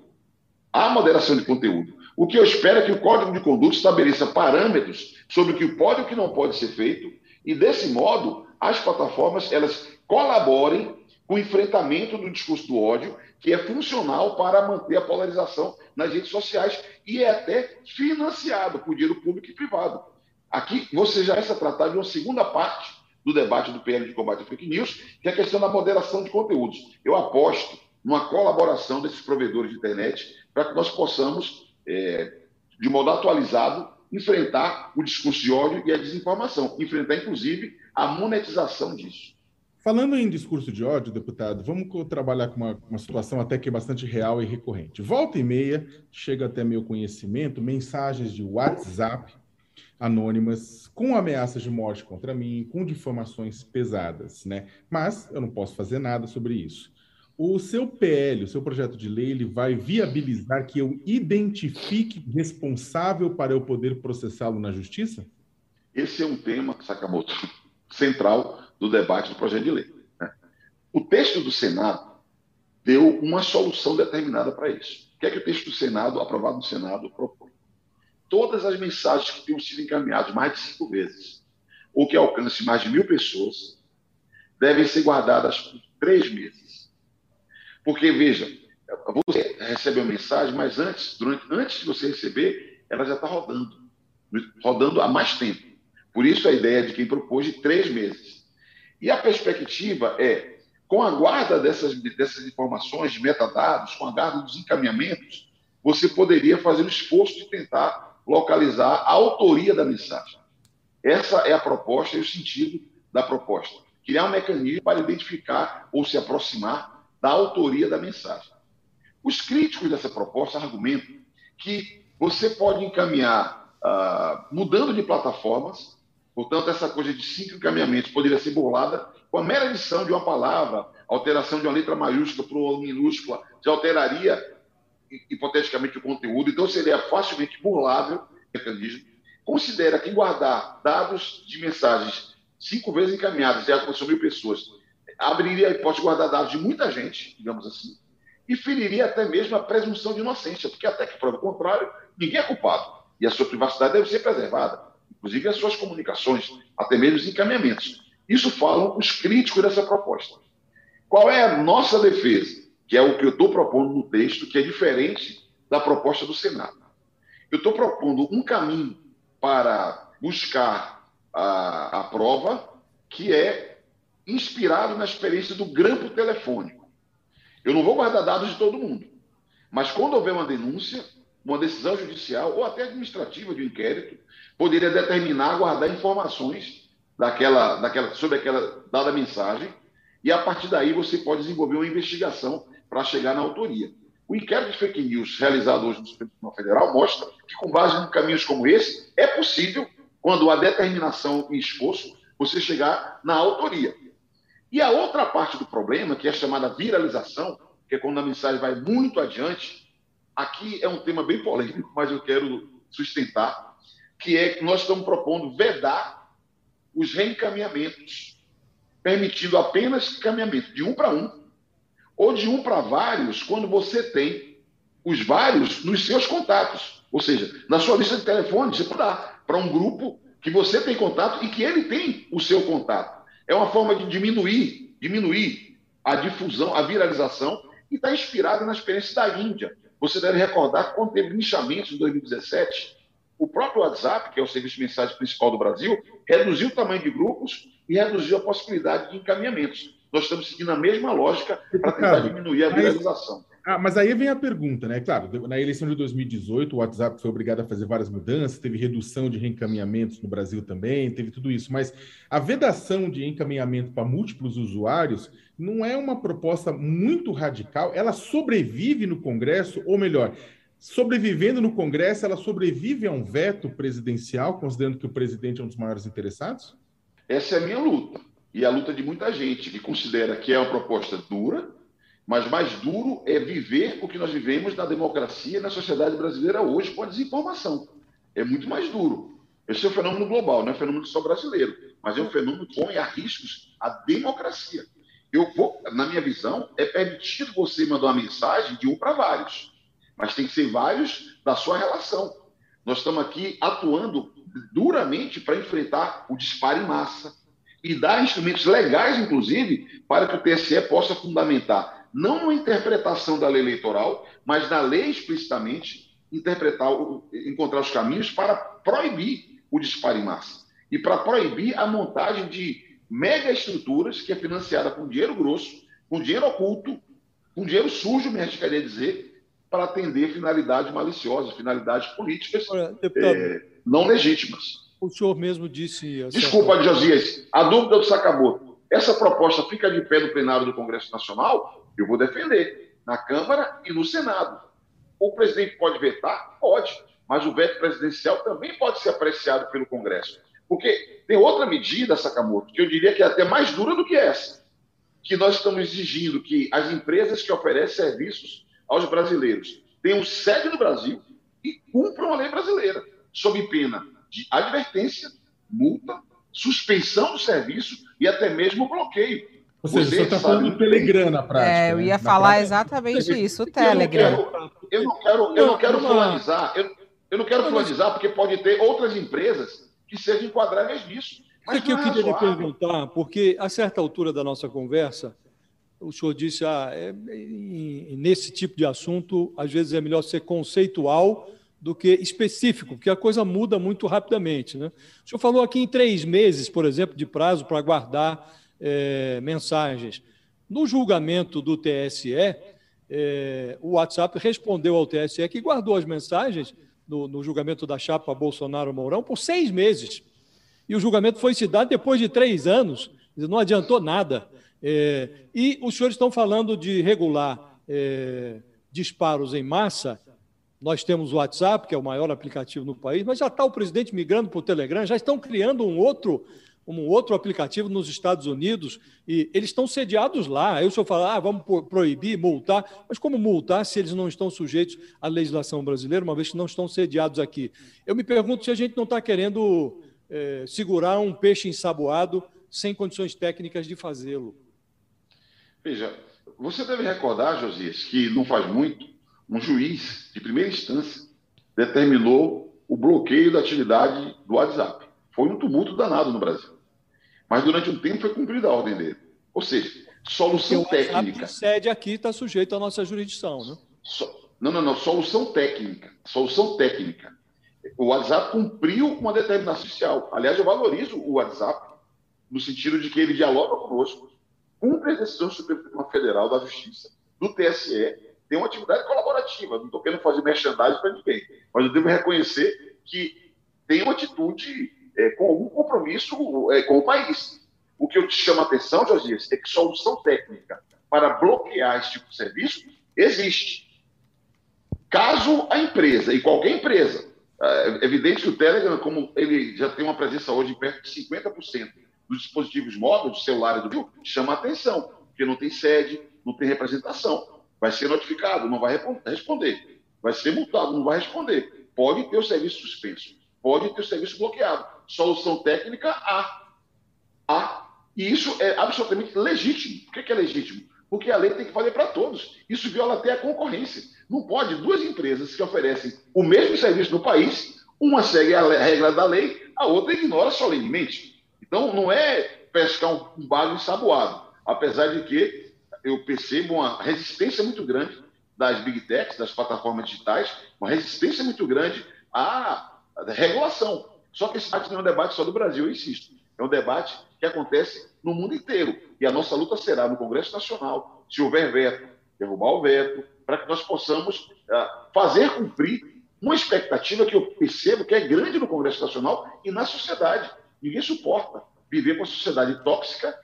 Há moderação de conteúdo. O que eu espero é que o Código de Conduta estabeleça parâmetros sobre o que pode e o que não pode ser feito, e desse modo as plataformas elas colaborem com o enfrentamento do discurso do ódio, que é funcional para manter a polarização nas redes sociais e é até financiado por dinheiro público e privado. Aqui você já está tratado de uma segunda parte do debate do PL de combate à fake news, que é a questão da moderação de conteúdos. Eu aposto numa colaboração desses provedores de internet para que nós possamos, é, de modo atualizado, enfrentar o discurso de ódio e a desinformação, enfrentar, inclusive, a monetização disso. Falando em discurso de ódio, deputado, vamos trabalhar com uma, uma, situação até que é bastante real e recorrente. Volta e meia, chega até meu conhecimento, mensagens de WhatsApp anônimas com ameaças de morte contra mim, com difamações pesadas, né? Mas eu não posso fazer nada sobre isso. O seu PL, o seu projeto de lei, ele vai viabilizar que eu identifique responsável para eu poder processá-lo na justiça? Esse é um tema, Sakamoto, central do debate do projeto de lei. Né? O texto do Senado deu uma solução determinada para isso. O que é que o texto do Senado, aprovado no Senado, propõe? Todas as mensagens que tenham sido encaminhadas mais de cinco vezes, ou que alcance mais de mil pessoas, devem ser guardadas por três meses porque, veja, você recebe uma mensagem, mas antes, durante, antes de você receber, ela já está rodando, rodando há mais tempo. Por isso a ideia de quem propôs de três meses. E a perspectiva é, com a guarda dessas, dessas informações de metadados, com a guarda dos encaminhamentos, você poderia fazer o esforço de tentar localizar a autoria da mensagem. Essa é a proposta e o sentido da proposta. Criar um mecanismo para identificar ou se aproximar da autoria da mensagem. Os críticos dessa proposta argumentam que você pode encaminhar uh, mudando de plataformas, portanto, essa coisa de cinco encaminhamentos poderia ser burlada com a mera edição de uma palavra, alteração de uma letra maiúscula para uma minúscula, já alteraria hipoteticamente o conteúdo, então seria facilmente burlável o mecanismo. Considera que guardar dados de mensagens cinco vezes encaminhadas, já com mil pessoas, abriria a hipótese de guardar dados de muita gente, digamos assim, e feriria até mesmo a presunção de inocência, porque até que prova o contrário, ninguém é culpado. E a sua privacidade deve ser preservada, inclusive as suas comunicações, até mesmo os encaminhamentos. Isso falam os críticos dessa proposta. Qual é a nossa defesa? Que é o que eu estou propondo no texto, que é diferente da proposta do Senado. Eu estou propondo um caminho para buscar a, a prova que é inspirado na experiência do grampo telefônico. Eu não vou guardar dados de todo mundo. Mas quando houver uma denúncia, uma decisão judicial ou até administrativa de um inquérito, poderia determinar guardar informações daquela, daquela, sobre aquela dada mensagem e a partir daí você pode desenvolver uma investigação para chegar na autoria. O inquérito de fake news realizado hoje no Supremo Tribunal Federal mostra que, com base em caminhos como esse, é possível, quando há determinação e esforço, você chegar na autoria. E a outra parte do problema, que é chamada viralização, que é quando a mensagem vai muito adiante, aqui é um tema bem polêmico, mas eu quero sustentar, que é que nós estamos propondo vedar os reencaminhamentos, permitindo apenas encaminhamento de um para um, ou de um para vários, quando você tem os vários nos seus contatos. Ou seja, na sua lista de telefone, você pode dar para um grupo que você tem contato e que ele tem o seu contato. É uma forma de diminuir, diminuir a difusão, a viralização, e está inspirada na experiência da Índia. Você deve recordar que quando teve linchamentos em 2017, o próprio WhatsApp, que é o serviço de mensagem principal do Brasil, reduziu o tamanho de grupos e reduziu a possibilidade de encaminhamentos. Nós estamos seguindo a mesma lógica para tentar diminuir a viralização. Ah, mas aí vem a pergunta, né? Claro, na eleição de 2018, o WhatsApp foi obrigado a fazer várias mudanças, teve redução de reencaminhamentos no Brasil também, teve tudo isso. Mas a vedação de encaminhamento para múltiplos usuários não é uma proposta muito radical. Ela sobrevive no Congresso, ou melhor, sobrevivendo no Congresso, ela sobrevive a um veto presidencial, considerando que o presidente é um dos maiores interessados? Essa é a minha luta. E a luta de muita gente que considera que é uma proposta dura, mas mais duro é viver o que nós vivemos na democracia, na sociedade brasileira hoje, com a desinformação. É muito mais duro. Esse é um fenômeno global, não é um fenômeno só brasileiro, mas é um fenômeno que põe a riscos a democracia. Eu vou, na minha visão, é permitido você mandar uma mensagem de um para vários, mas tem que ser vários da sua relação. Nós estamos aqui atuando duramente para enfrentar o disparo em massa e dar instrumentos legais, inclusive, para que o TSE possa fundamentar não uma interpretação da lei eleitoral, mas da lei explicitamente interpretar, encontrar os caminhos para proibir o disparo em massa e para proibir a montagem de mega estruturas que é financiada com dinheiro grosso, com dinheiro oculto, com dinheiro sujo, me arriscaria dizer, para atender finalidades maliciosas, finalidades políticas é, não legítimas. O senhor mesmo disse. Desculpa, Josias, a dúvida do Sacabou. Essa proposta fica de pé no plenário do Congresso Nacional eu vou defender na Câmara e no Senado. O presidente pode vetar? Pode, mas o veto presidencial também pode ser apreciado pelo Congresso. Porque tem outra medida, Sakamoto, que eu diria que é até mais dura do que essa, que nós estamos exigindo que as empresas que oferecem serviços aos brasileiros tenham sede no Brasil e cumpram a lei brasileira, sob pena de advertência, multa, suspensão do serviço e até mesmo bloqueio. Ou seja, você está falando do Telegram na prática. É, eu ia né? falar prática. exatamente isso, o Telegram. Eu não quero, eu não quero fulanizar, eu, eu não quero fulanizar, porque pode ter outras empresas que sejam enquadráveis nisso. Mas o que eu é queria lhe perguntar, porque a certa altura da nossa conversa, o senhor disse, ah, é, nesse tipo de assunto, às vezes é melhor ser conceitual do que específico, porque a coisa muda muito rapidamente. Né? O senhor falou aqui em três meses, por exemplo, de prazo para guardar é, mensagens. No julgamento do TSE, é, o WhatsApp respondeu ao TSE que guardou as mensagens no, no julgamento da chapa Bolsonaro-Mourão por seis meses. E o julgamento foi se dar depois de três anos, não adiantou nada. É, e os senhores estão falando de regular é, disparos em massa. Nós temos o WhatsApp, que é o maior aplicativo no país, mas já está o presidente migrando para o Telegram, já estão criando um outro, um outro aplicativo nos Estados Unidos e eles estão sediados lá. Aí o senhor fala, ah, vamos proibir, multar. Mas como multar se eles não estão sujeitos à legislação brasileira, uma vez que não estão sediados aqui? Eu me pergunto se a gente não está querendo é, segurar um peixe ensaboado sem condições técnicas de fazê-lo. Veja, você deve recordar, Josias, que não faz muito, um juiz de primeira instância determinou o bloqueio da atividade do WhatsApp. Foi um tumulto danado no Brasil. Mas durante um tempo foi cumprida a ordem dele. Ou seja, solução Porque técnica. A sede aqui está sujeito à nossa jurisdição, né? So... Não, não, não. Solução técnica. Solução técnica. O WhatsApp cumpriu uma determinação social. Aliás, eu valorizo o WhatsApp no sentido de que ele dialoga conosco, cumpre a decisão do Supremo Tribunal Federal da Justiça, do TSE, tem uma atividade colaborativa. Não estou querendo fazer merchandising para ninguém, mas eu devo reconhecer que tem uma atitude é, com algum compromisso é, com o país. O que eu te chamo a atenção, Josias, é que solução técnica para bloquear esse tipo de serviço existe. Caso a empresa, e qualquer empresa, é evidente que o Telegram, como ele já tem uma presença hoje em perto de 50% dos dispositivos móveis, do celular e do Rio, chama atenção, porque não tem sede, não tem representação. Vai ser notificado, não vai responder. Vai ser multado, não vai responder. Pode ter o serviço suspenso, pode ter o serviço bloqueado. Solução técnica A. A. E isso é absolutamente legítimo. Por que é legítimo? Porque a lei tem que valer para todos. Isso viola até a concorrência. Não pode duas empresas que oferecem o mesmo serviço no país, uma segue a regra da lei, a outra ignora solenemente. Então, não é pescar um bago ensaboado, apesar de que eu percebo uma resistência muito grande das big techs, das plataformas digitais, uma resistência muito grande à regulação. Só que esse debate não é um debate só do Brasil, eu insisto. É um debate que acontece no mundo inteiro. E a nossa luta será no Congresso Nacional, se houver veto, derrubar o veto, para que nós possamos uh, fazer cumprir uma expectativa que eu percebo que é grande no Congresso Nacional e na sociedade. Ninguém suporta viver com a sociedade tóxica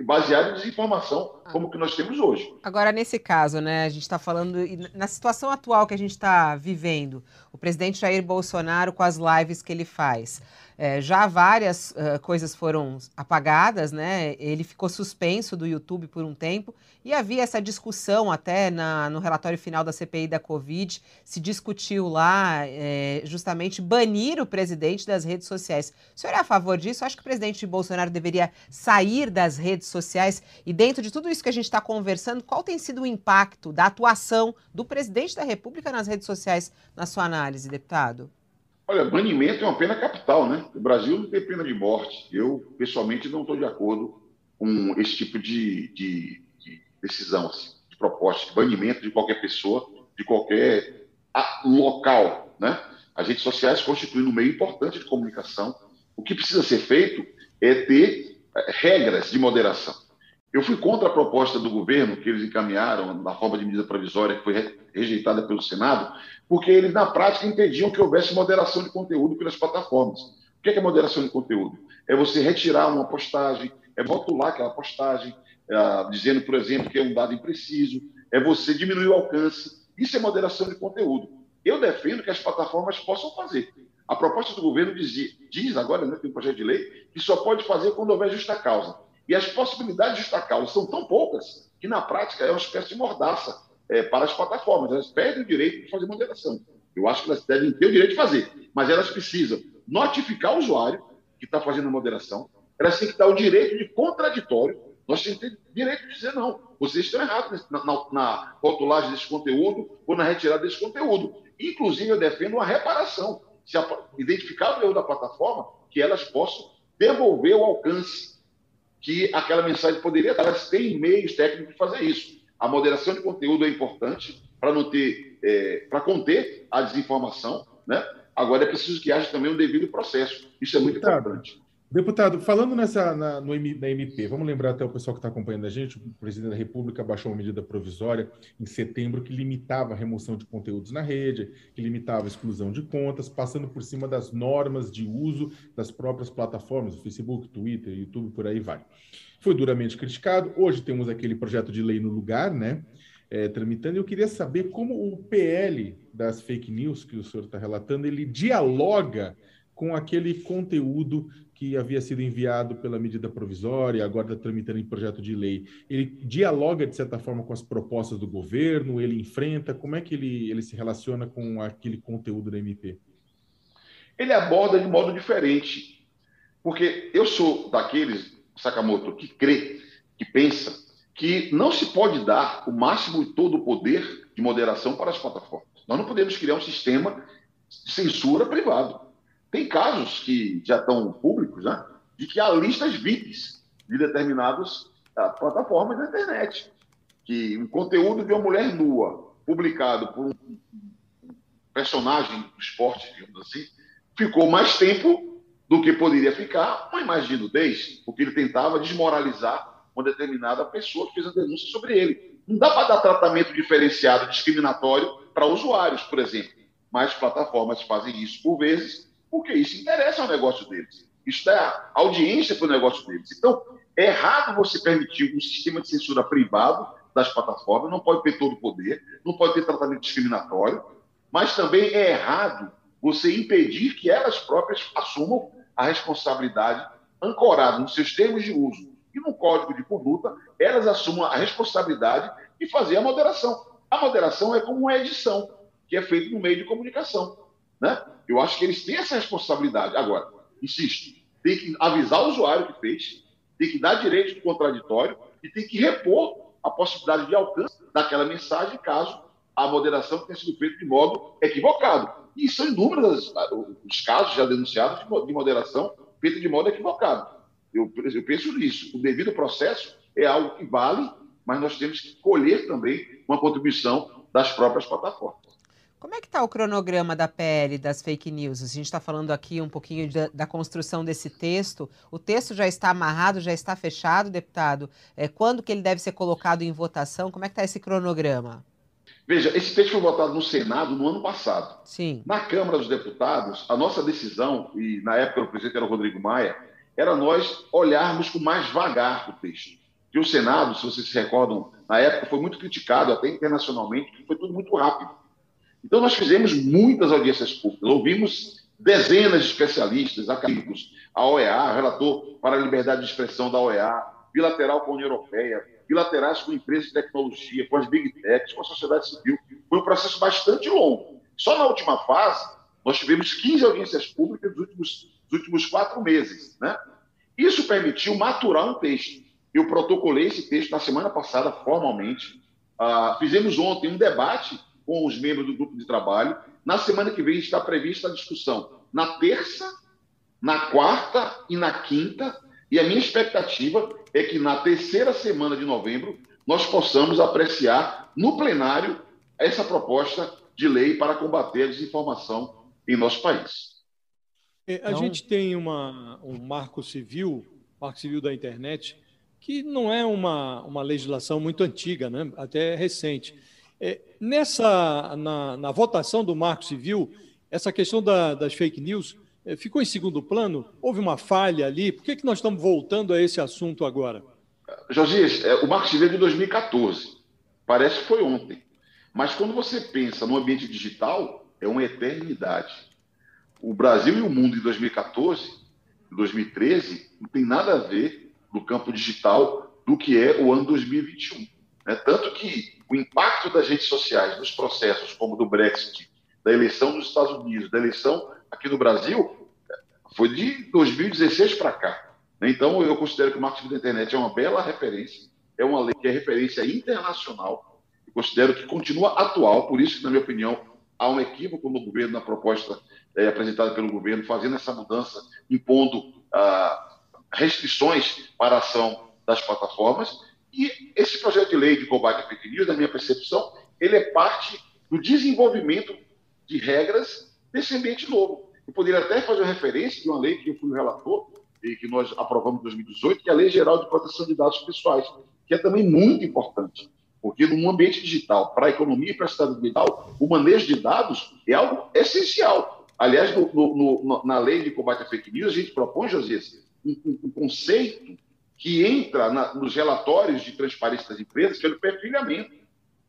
e baseada em desinformação ah. como que nós temos hoje. Agora, nesse caso, né, a gente está falando, na situação atual que a gente está vivendo, o presidente Jair Bolsonaro com as lives que ele faz, é, já várias uh, coisas foram apagadas, né? Ele ficou suspenso do YouTube por um tempo e havia essa discussão até na, no relatório final da CPI da Covid, se discutiu lá é, justamente banir o presidente das redes sociais. O senhor é a favor disso? Acho que o presidente Bolsonaro deveria sair das redes sociais e dentro de tudo isso que a gente está conversando, qual tem sido o impacto da atuação do presidente da República nas redes sociais na sua análise, deputado? Olha, banimento é uma pena capital, né? O Brasil não tem pena de morte. Eu, pessoalmente, não estou de acordo com esse tipo de, de, de decisão, assim, de proposta, de banimento de qualquer pessoa, de qualquer local, né? As redes sociais constituem um meio importante de comunicação. O que precisa ser feito é ter regras de moderação. Eu fui contra a proposta do governo que eles encaminharam na forma de medida provisória que foi rejeitada pelo Senado, porque eles, na prática, impediam que houvesse moderação de conteúdo pelas plataformas. O que é moderação de conteúdo? É você retirar uma postagem, é rotular aquela postagem, é, dizendo, por exemplo, que é um dado impreciso, é você diminuir o alcance. Isso é moderação de conteúdo. Eu defendo que as plataformas possam fazer. A proposta do governo diz, diz agora, né, tem um projeto de lei, que só pode fazer quando houver justa causa. E as possibilidades de justa causa são tão poucas que, na prática, é uma espécie de mordaça é, para as plataformas. Elas perdem o direito de fazer moderação. Eu acho que elas devem ter o direito de fazer, mas elas precisam notificar o usuário que está fazendo moderação, elas têm que dar o direito de contraditório. Nós temos que ter direito de dizer não. Vocês estão errados na, na, na rotulagem desse conteúdo ou na retirada desse conteúdo. Inclusive, eu defendo uma reparação. Se a, identificar o erro da plataforma, que elas possam devolver o alcance que aquela mensagem poderia estar. Elas têm meios técnicos de fazer isso. A moderação de conteúdo é importante para não ter, é, para conter a desinformação, né? Agora é preciso que haja também um devido processo. Isso é muito importante. Deputado, falando nessa na, no, na MP, vamos lembrar até o pessoal que está acompanhando a gente, o presidente da República baixou uma medida provisória em setembro que limitava a remoção de conteúdos na rede, que limitava a exclusão de contas, passando por cima das normas de uso das próprias plataformas, Facebook, Twitter, YouTube, por aí vai. Foi duramente criticado. Hoje temos aquele projeto de lei no lugar, né? É, tramitando. Eu queria saber como o PL das fake news que o senhor está relatando, ele dialoga com aquele conteúdo que havia sido enviado pela medida provisória, agora está tramitando em projeto de lei, ele dialoga, de certa forma, com as propostas do governo, ele enfrenta, como é que ele, ele se relaciona com aquele conteúdo da MP? Ele aborda de modo diferente, porque eu sou daqueles, Sakamoto, que crê, que pensa, que não se pode dar o máximo e todo o poder de moderação para as plataformas. Nós não podemos criar um sistema de censura privado. Tem casos que já estão públicos, né, de que há listas VIPs de determinadas uh, plataformas da internet. Que um conteúdo de uma mulher nua, publicado por um personagem do esporte, digamos assim, ficou mais tempo do que poderia ficar uma imagem de nudez, porque ele tentava desmoralizar uma determinada pessoa que fez a denúncia sobre ele. Não dá para dar tratamento diferenciado, discriminatório para usuários, por exemplo. Mas plataformas fazem isso por vezes porque isso interessa ao negócio deles. Isso dá audiência para o negócio deles. Então, é errado você permitir um sistema de censura privado das plataformas, não pode ter todo o poder, não pode ter tratamento discriminatório, mas também é errado você impedir que elas próprias assumam a responsabilidade ancorada nos seus termos de uso e no código de conduta, elas assumam a responsabilidade de fazer a moderação. A moderação é como uma edição que é feita no meio de comunicação. Né? Eu acho que eles têm essa responsabilidade. Agora, insisto, tem que avisar o usuário que fez, tem que dar direito de contraditório e tem que repor a possibilidade de alcance daquela mensagem caso a moderação tenha sido feita de modo equivocado. E são inúmeros os casos já denunciados de moderação feita de modo equivocado. Eu, eu penso nisso. O devido processo é algo que vale, mas nós temos que colher também uma contribuição das próprias plataformas. Como é que está o cronograma da PL das fake news? A gente está falando aqui um pouquinho da, da, construção desse texto. O texto já está amarrado, já está fechado, deputado? É, quando que ele deve ser colocado em votação? Como é que está esse cronograma? Veja, esse texto foi votado no Senado no ano passado. Sim. Na Câmara dos Deputados, a nossa decisão, e na época o presidente era o Rodrigo Maia, era nós olharmos com mais vagar o texto. E o Senado, se vocês se recordam, na época foi muito criticado, até internacionalmente, que foi tudo muito rápido. Então, nós fizemos muitas audiências públicas, ouvimos dezenas de especialistas, acadêmicos, a OEA, relator para a liberdade de expressão da OEA, bilateral com a União Europeia, bilaterais com empresas de tecnologia, com as big techs, com a sociedade civil. Foi um processo bastante longo. Só na última fase, nós tivemos 15 audiências públicas nos últimos, nos últimos quatro meses. Né? Isso permitiu maturar um texto. Eu protocolei esse texto na semana passada, formalmente. Ah, fizemos ontem um debate com os membros do grupo de trabalho. Na semana que vem está prevista a discussão na terça, na quarta e na quinta. E a minha expectativa é que na terceira semana de novembro nós possamos apreciar no plenário essa proposta de lei para combater a desinformação em nosso país. É, a então... gente tem uma, um marco civil, marco civil da internet, que não é uma, uma legislação muito antiga, né? até recente. É, nessa, na, na, votação do Marco Civil, essa questão da, das fake news é, ficou em segundo plano? Houve uma falha ali? Por que, que nós estamos voltando a esse assunto agora? Josias, é, o Marco Civil é de 2014. Parece que foi ontem. Mas quando você pensa no ambiente digital, é uma eternidade. O Brasil e o mundo em 2014, 2013, não tem nada a ver no campo digital do que é o ano 2021. É tanto que o impacto das redes sociais nos processos como do Brexit, da eleição nos Estados Unidos, da eleição aqui no Brasil, foi de 2016 para cá. Então, eu considero que o marketing da internet é uma bela referência, é uma lei que é referência internacional, eu considero que continua atual, por isso que, na minha opinião, há um equívoco no governo, na proposta é, apresentada pelo governo, fazendo essa mudança, impondo ah, restrições para a ação das plataformas. E esse projeto de lei de combate à fake news, na minha percepção, ele é parte do desenvolvimento de regras desse ambiente novo. Eu poderia até fazer referência de uma lei que eu fui relator e que nós aprovamos em 2018, que é a Lei Geral de Proteção de Dados Pessoais, que é também muito importante. Porque no ambiente digital, para a economia e para a cidade digital, o manejo de dados é algo essencial. Aliás, no, no, no, na lei de combate à fake news, a gente propõe, José, um, um, um conceito que entra na, nos relatórios de transparência das empresas, que é o perfilhamento.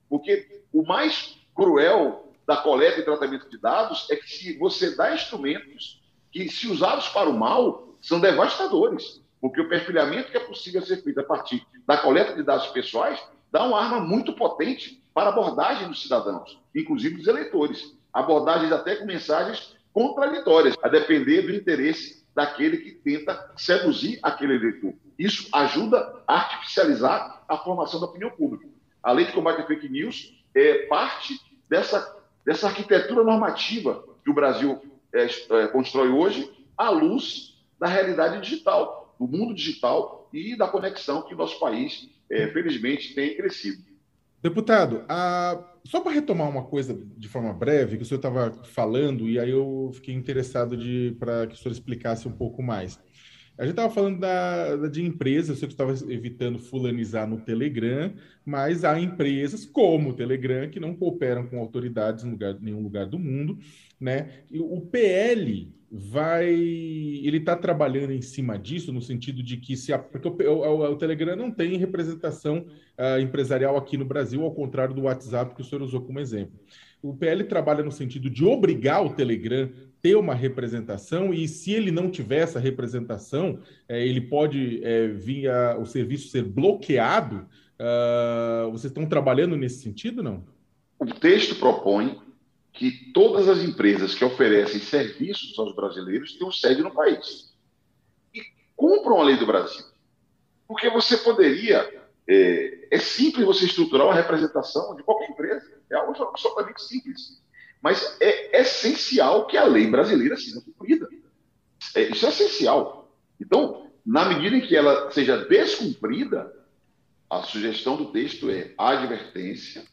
Porque o mais cruel da coleta e tratamento de dados é que se você dá instrumentos que, se usados para o mal, são devastadores. Porque o perfilhamento que é possível ser feito a partir da coleta de dados pessoais dá uma arma muito potente para abordagem dos cidadãos, inclusive dos eleitores. Abordagens até com mensagens contraditórias, a depender do interesse daquele que tenta seduzir aquele eleitor. Isso ajuda a artificializar a formação da opinião pública. A lei de combate à fake news é parte dessa, dessa arquitetura normativa que o Brasil é, é, constrói hoje à luz da realidade digital, do mundo digital e da conexão que nosso país, é, felizmente, tem crescido. Deputado, a... só para retomar uma coisa de forma breve, que o senhor estava falando, e aí eu fiquei interessado para que o senhor explicasse um pouco mais. A gente estava falando da, de empresas, eu sei que estava evitando fulanizar no Telegram, mas há empresas como o Telegram que não cooperam com autoridades em lugar, nenhum lugar do mundo, né? E o PL vai, ele está trabalhando em cima disso no sentido de que se a, porque o, o, o, Telegram não tem representação uh, empresarial aqui no Brasil, ao contrário do WhatsApp que o senhor usou como exemplo. O PL trabalha no sentido de obrigar o Telegram ter uma representação e se ele não tiver essa representação, é, ele pode é, vir a, o serviço ser bloqueado. Uh, vocês estão trabalhando nesse sentido, não? O texto propõe que todas as empresas que oferecem serviços aos brasileiros tenham sede no país e cumpram a lei do Brasil. Porque você poderia. É, é simples você estruturar uma representação de qualquer empresa. É algo absolutamente simples. Mas é essencial que a lei brasileira seja cumprida. É, isso é essencial. Então, na medida em que ela seja descumprida, a sugestão do texto é advertência,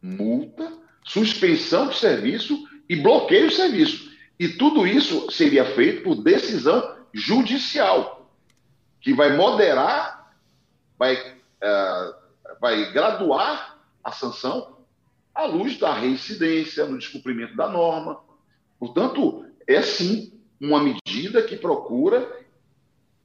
multa, suspensão de serviço e bloqueio de serviço. E tudo isso seria feito por decisão judicial, que vai moderar, vai, uh, vai graduar a sanção à luz da reincidência, no descumprimento da norma. Portanto, é sim uma medida que procura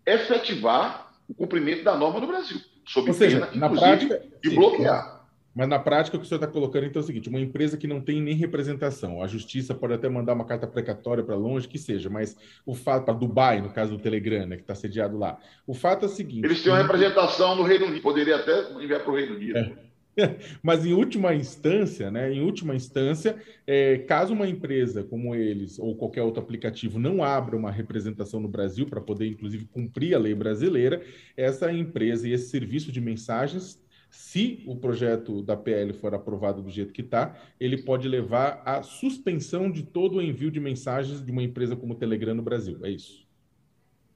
efetivar o cumprimento da norma no Brasil, sob Ou seja, pena, na prática, de bloquear. Mas na prática, o que o senhor está colocando então é o seguinte: uma empresa que não tem nem representação, a justiça pode até mandar uma carta precatória para longe, que seja, mas o fato, para Dubai, no caso do Telegram, né, que está sediado lá, o fato é o seguinte. Eles têm uma representação no Reino Unido, poderia até enviar para o Reino Unido. É. Mas em última instância, né, em última instância, é, caso uma empresa como eles ou qualquer outro aplicativo não abra uma representação no Brasil para poder, inclusive, cumprir a lei brasileira, essa empresa e esse serviço de mensagens, se o projeto da PL for aprovado do jeito que está, ele pode levar à suspensão de todo o envio de mensagens de uma empresa como o Telegram no Brasil. É isso?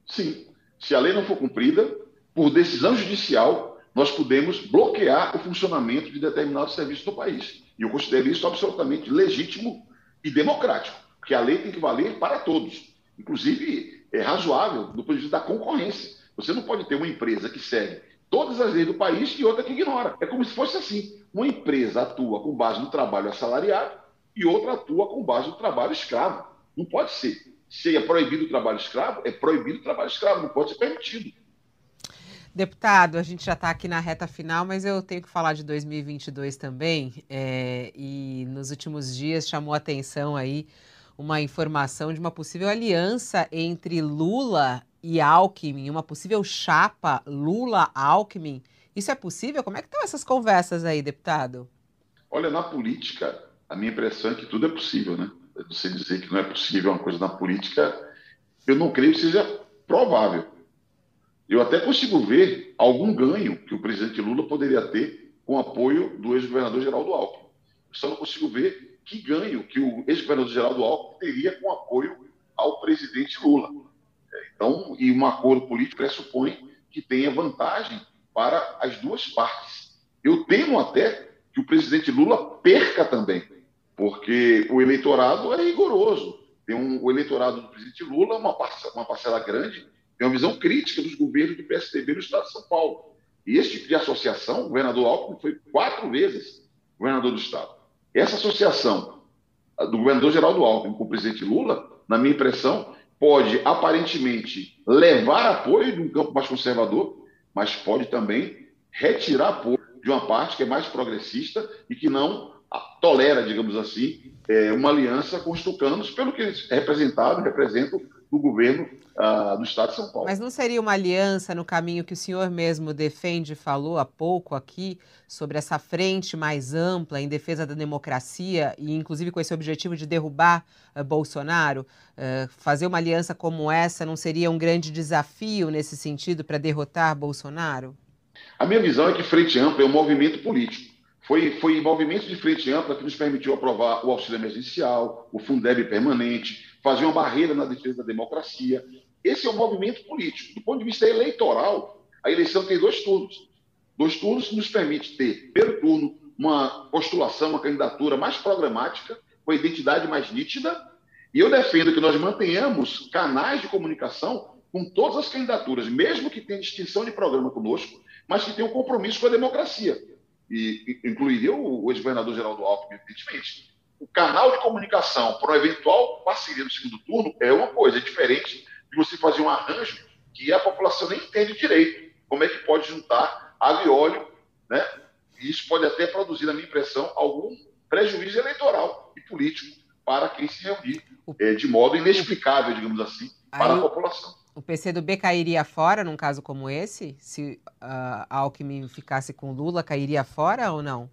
Sim. Se a lei não for cumprida, por decisão judicial, nós podemos bloquear o funcionamento de determinados serviços no país. E eu considero isso absolutamente legítimo e democrático, porque a lei tem que valer para todos. Inclusive, é razoável do ponto de vista da concorrência. Você não pode ter uma empresa que segue todas as leis do país e outra que ignora. É como se fosse assim: uma empresa atua com base no trabalho assalariado e outra atua com base no trabalho escravo. Não pode ser. Se é proibido o trabalho escravo, é proibido o trabalho escravo, não pode ser permitido. Deputado, a gente já está aqui na reta final, mas eu tenho que falar de 2022 também. É, e nos últimos dias chamou atenção aí uma informação de uma possível aliança entre Lula e Alckmin, uma possível chapa Lula-Alckmin. Isso é possível? Como é que estão essas conversas aí, deputado? Olha, na política, a minha impressão é que tudo é possível, né? Você dizer que não é possível uma coisa na política, eu não creio que seja provável. Eu até consigo ver algum ganho que o presidente Lula poderia ter com apoio do ex-governador Geraldo Alckmin. só não consigo ver que ganho que o ex-governador Geraldo Alckmin teria com apoio ao presidente Lula. Então, e um acordo político pressupõe que tenha vantagem para as duas partes. Eu temo até que o presidente Lula perca também, porque o eleitorado é rigoroso. Tem um, o eleitorado do presidente Lula, uma parcela, uma parcela grande, tem uma visão crítica dos governos do PSDB no estado de São Paulo. E esse tipo de associação, o governador Alckmin foi quatro vezes governador do estado. Essa associação do governador Geraldo Alckmin com o presidente Lula, na minha impressão, pode aparentemente levar apoio de um campo mais conservador, mas pode também retirar apoio de uma parte que é mais progressista e que não tolera, digamos assim, é, uma aliança com os tucanos, pelo que eles representaram, representam no governo uh, do Estado de São Paulo. Mas não seria uma aliança no caminho que o senhor mesmo defende, falou há pouco aqui, sobre essa frente mais ampla em defesa da democracia e, inclusive, com esse objetivo de derrubar uh, Bolsonaro? Uh, fazer uma aliança como essa não seria um grande desafio nesse sentido para derrotar Bolsonaro? A minha visão é que Frente Ampla é um movimento político. Foi, foi movimento de Frente Ampla que nos permitiu aprovar o auxílio emergencial, o Fundeb permanente, fazer uma barreira na defesa da democracia. Esse é um movimento político. Do ponto de vista eleitoral, a eleição tem dois turnos. Dois turnos nos permite ter, primeiro turno, uma postulação, uma candidatura mais programática, com a identidade mais nítida, e eu defendo que nós mantenhamos canais de comunicação com todas as candidaturas, mesmo que tenha distinção de programa conosco, mas que tenham um compromisso com a democracia. E incluiria o ex-governador Geraldo Alckmin, evidentemente. O canal de comunicação para uma eventual parceria no segundo turno é uma coisa, é diferente de você fazer um arranjo que a população nem entende direito. Como é que pode juntar água e óleo, né? E isso pode até produzir, na minha impressão, algum prejuízo eleitoral e político para quem se reunir é, de modo inexplicável, digamos assim, para Aí, a população. O PCdoB cairia fora num caso como esse? Se uh, Alckmin ficasse com Lula, cairia fora ou não?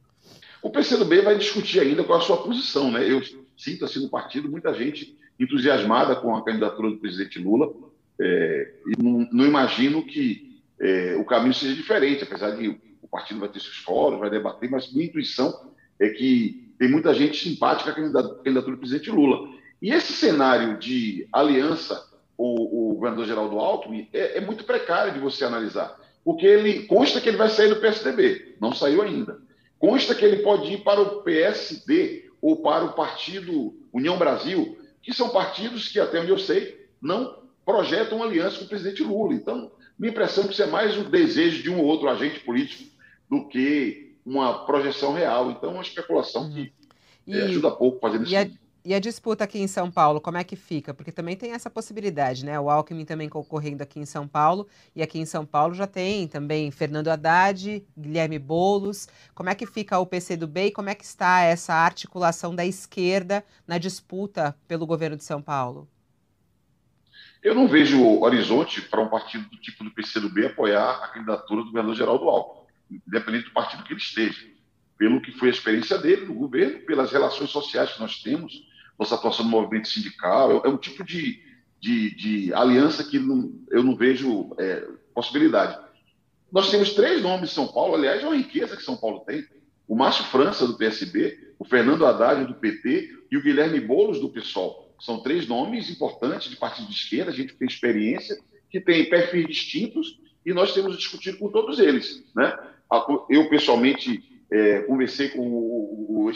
O PCdoB vai discutir ainda qual a sua posição. Né? Eu sinto assim no partido muita gente entusiasmada com a candidatura do presidente Lula é, e não, não, imagino que é, o caminho seja diferente, apesar de o partido vai ter seus fóruns, vai debater, mas minha intuição é que tem muita gente simpática à candidatura do presidente Lula. E esse cenário de aliança o, o governador Geraldo Alckmin é, é, muito precário de você analisar, porque ele consta que ele vai sair do PSDB, não saiu ainda. Consta que ele pode ir para o PSD ou para o partido União Brasil, que são partidos que, até onde eu sei, não projetam aliança com o presidente Lula. Então, minha impressão é que isso é mais um desejo de um ou outro agente político do que uma projeção real. Então, uma especulação que uhum. e, é, ajuda pouco fazendo isso. E a disputa aqui em São Paulo, como é que fica? Porque também tem essa possibilidade, né? O Alckmin também concorrendo aqui em São Paulo, e aqui em São Paulo já tem também Fernando Haddad, Guilherme Boulos. Como é que fica o PCdoB e como é que está essa articulação da esquerda na disputa pelo governo de São Paulo? Eu não vejo horizonte para um partido do tipo do PCdoB apoiar a candidatura do governador Geraldo Alckmin, independente do partido que ele esteja. Pelo que foi a experiência dele no governo, pelas relações sociais que nós temos, nossa atuação no movimento sindical, é, um tipo de, de, de aliança que não, eu não vejo é, possibilidade. Nós temos três nomes em São Paulo, aliás, é uma riqueza que São Paulo tem. O Márcio França, do PSB, o Fernando Haddad, do PT, e o Guilherme Boulos, do PSOL. São três nomes importantes de partido de esquerda, a gente tem experiência, que tem perfis distintos, e nós temos discutido com todos eles. Né? Eu, pessoalmente, é, conversei com o, o,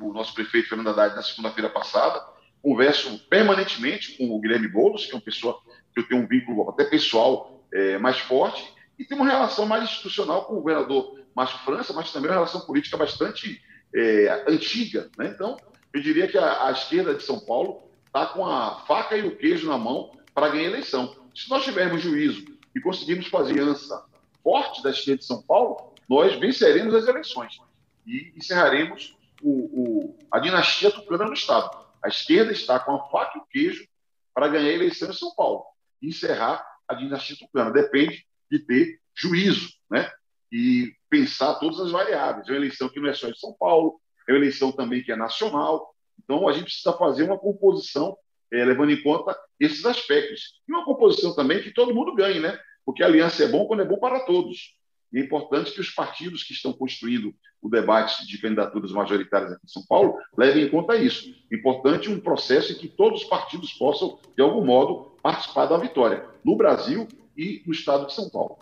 o, nosso prefeito Fernando Haddad na segunda-feira passada, converso permanentemente com o Guilherme Boulos, que é uma pessoa que eu tenho um vínculo até pessoal é, mais forte, e tem uma relação mais institucional com o governador Márcio França, mas também uma relação política bastante é, antiga. Né? Então, eu diria que a, a esquerda de São Paulo está com a faca e o queijo na mão para ganhar a eleição. Se nós tivermos juízo e conseguirmos fazer ança forte da esquerda de São Paulo, nós venceremos as eleições e encerraremos o, o, a dinastia tucana no Estado. A esquerda está com a faca e o queijo para ganhar a eleição em São Paulo e encerrar a dinastia tucana. Depende de ter juízo né? e pensar todas as variáveis. É uma eleição que não é só em São Paulo, é uma eleição também que é nacional. Então, a gente precisa fazer uma composição é, levando em conta esses aspectos. E uma composição também que todo mundo ganhe, né? porque a aliança é bom quando é bom para todos. E é importante que os partidos que estão construindo o debate de candidaturas majoritárias aqui em São Paulo levem em conta isso. Importante um processo em que todos os partidos possam, de algum modo, participar da vitória, no Brasil e no estado de São Paulo.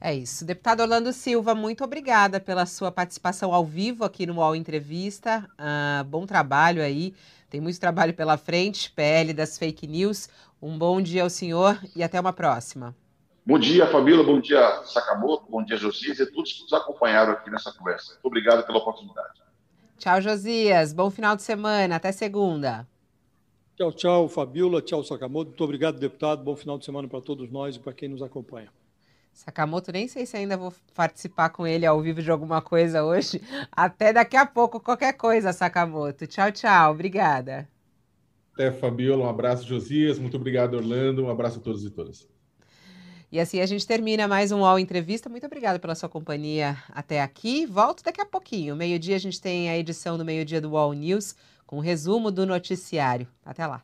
É isso. Deputado Orlando Silva, muito obrigada pela sua participação ao vivo aqui no UOL Entrevista. Uh, bom trabalho aí. Tem muito trabalho pela frente, PL das fake news. Um bom dia ao senhor e até uma próxima. Bom dia, Fabíola. Bom dia, Sakamoto. Bom dia, Josias e todos que nos acompanharam aqui nessa conversa. Muito obrigado pela oportunidade. Tchau, Josias. Bom final de semana. Até segunda. Tchau, tchau, Fabíola. Tchau, Sakamoto. Muito obrigado, deputado. Bom final de semana para todos nós e para quem nos acompanha. Sakamoto, nem sei se ainda vou participar com ele ao vivo de alguma coisa hoje. Até daqui a pouco, qualquer coisa, Sakamoto. Tchau, tchau. Obrigada. Até, Fabiola. Um abraço, Josias. Muito obrigado, Orlando. Um abraço a todos e todas. E assim a gente termina mais um UOL Entrevista. Muito obrigada pela sua companhia até aqui. Volto daqui a pouquinho. Meio-dia a gente tem a edição do meio-dia do UOL News com um resumo do noticiário. Até lá.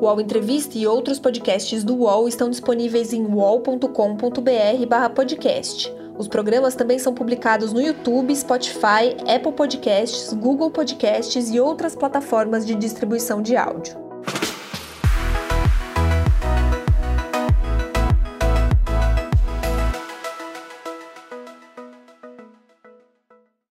O UOL Entrevista e outros podcasts do UOL estão disponíveis em uol.com.br/podcast. Os programas também são publicados no YouTube, Spotify, Apple Podcasts, Google Podcasts e outras plataformas de distribuição de áudio.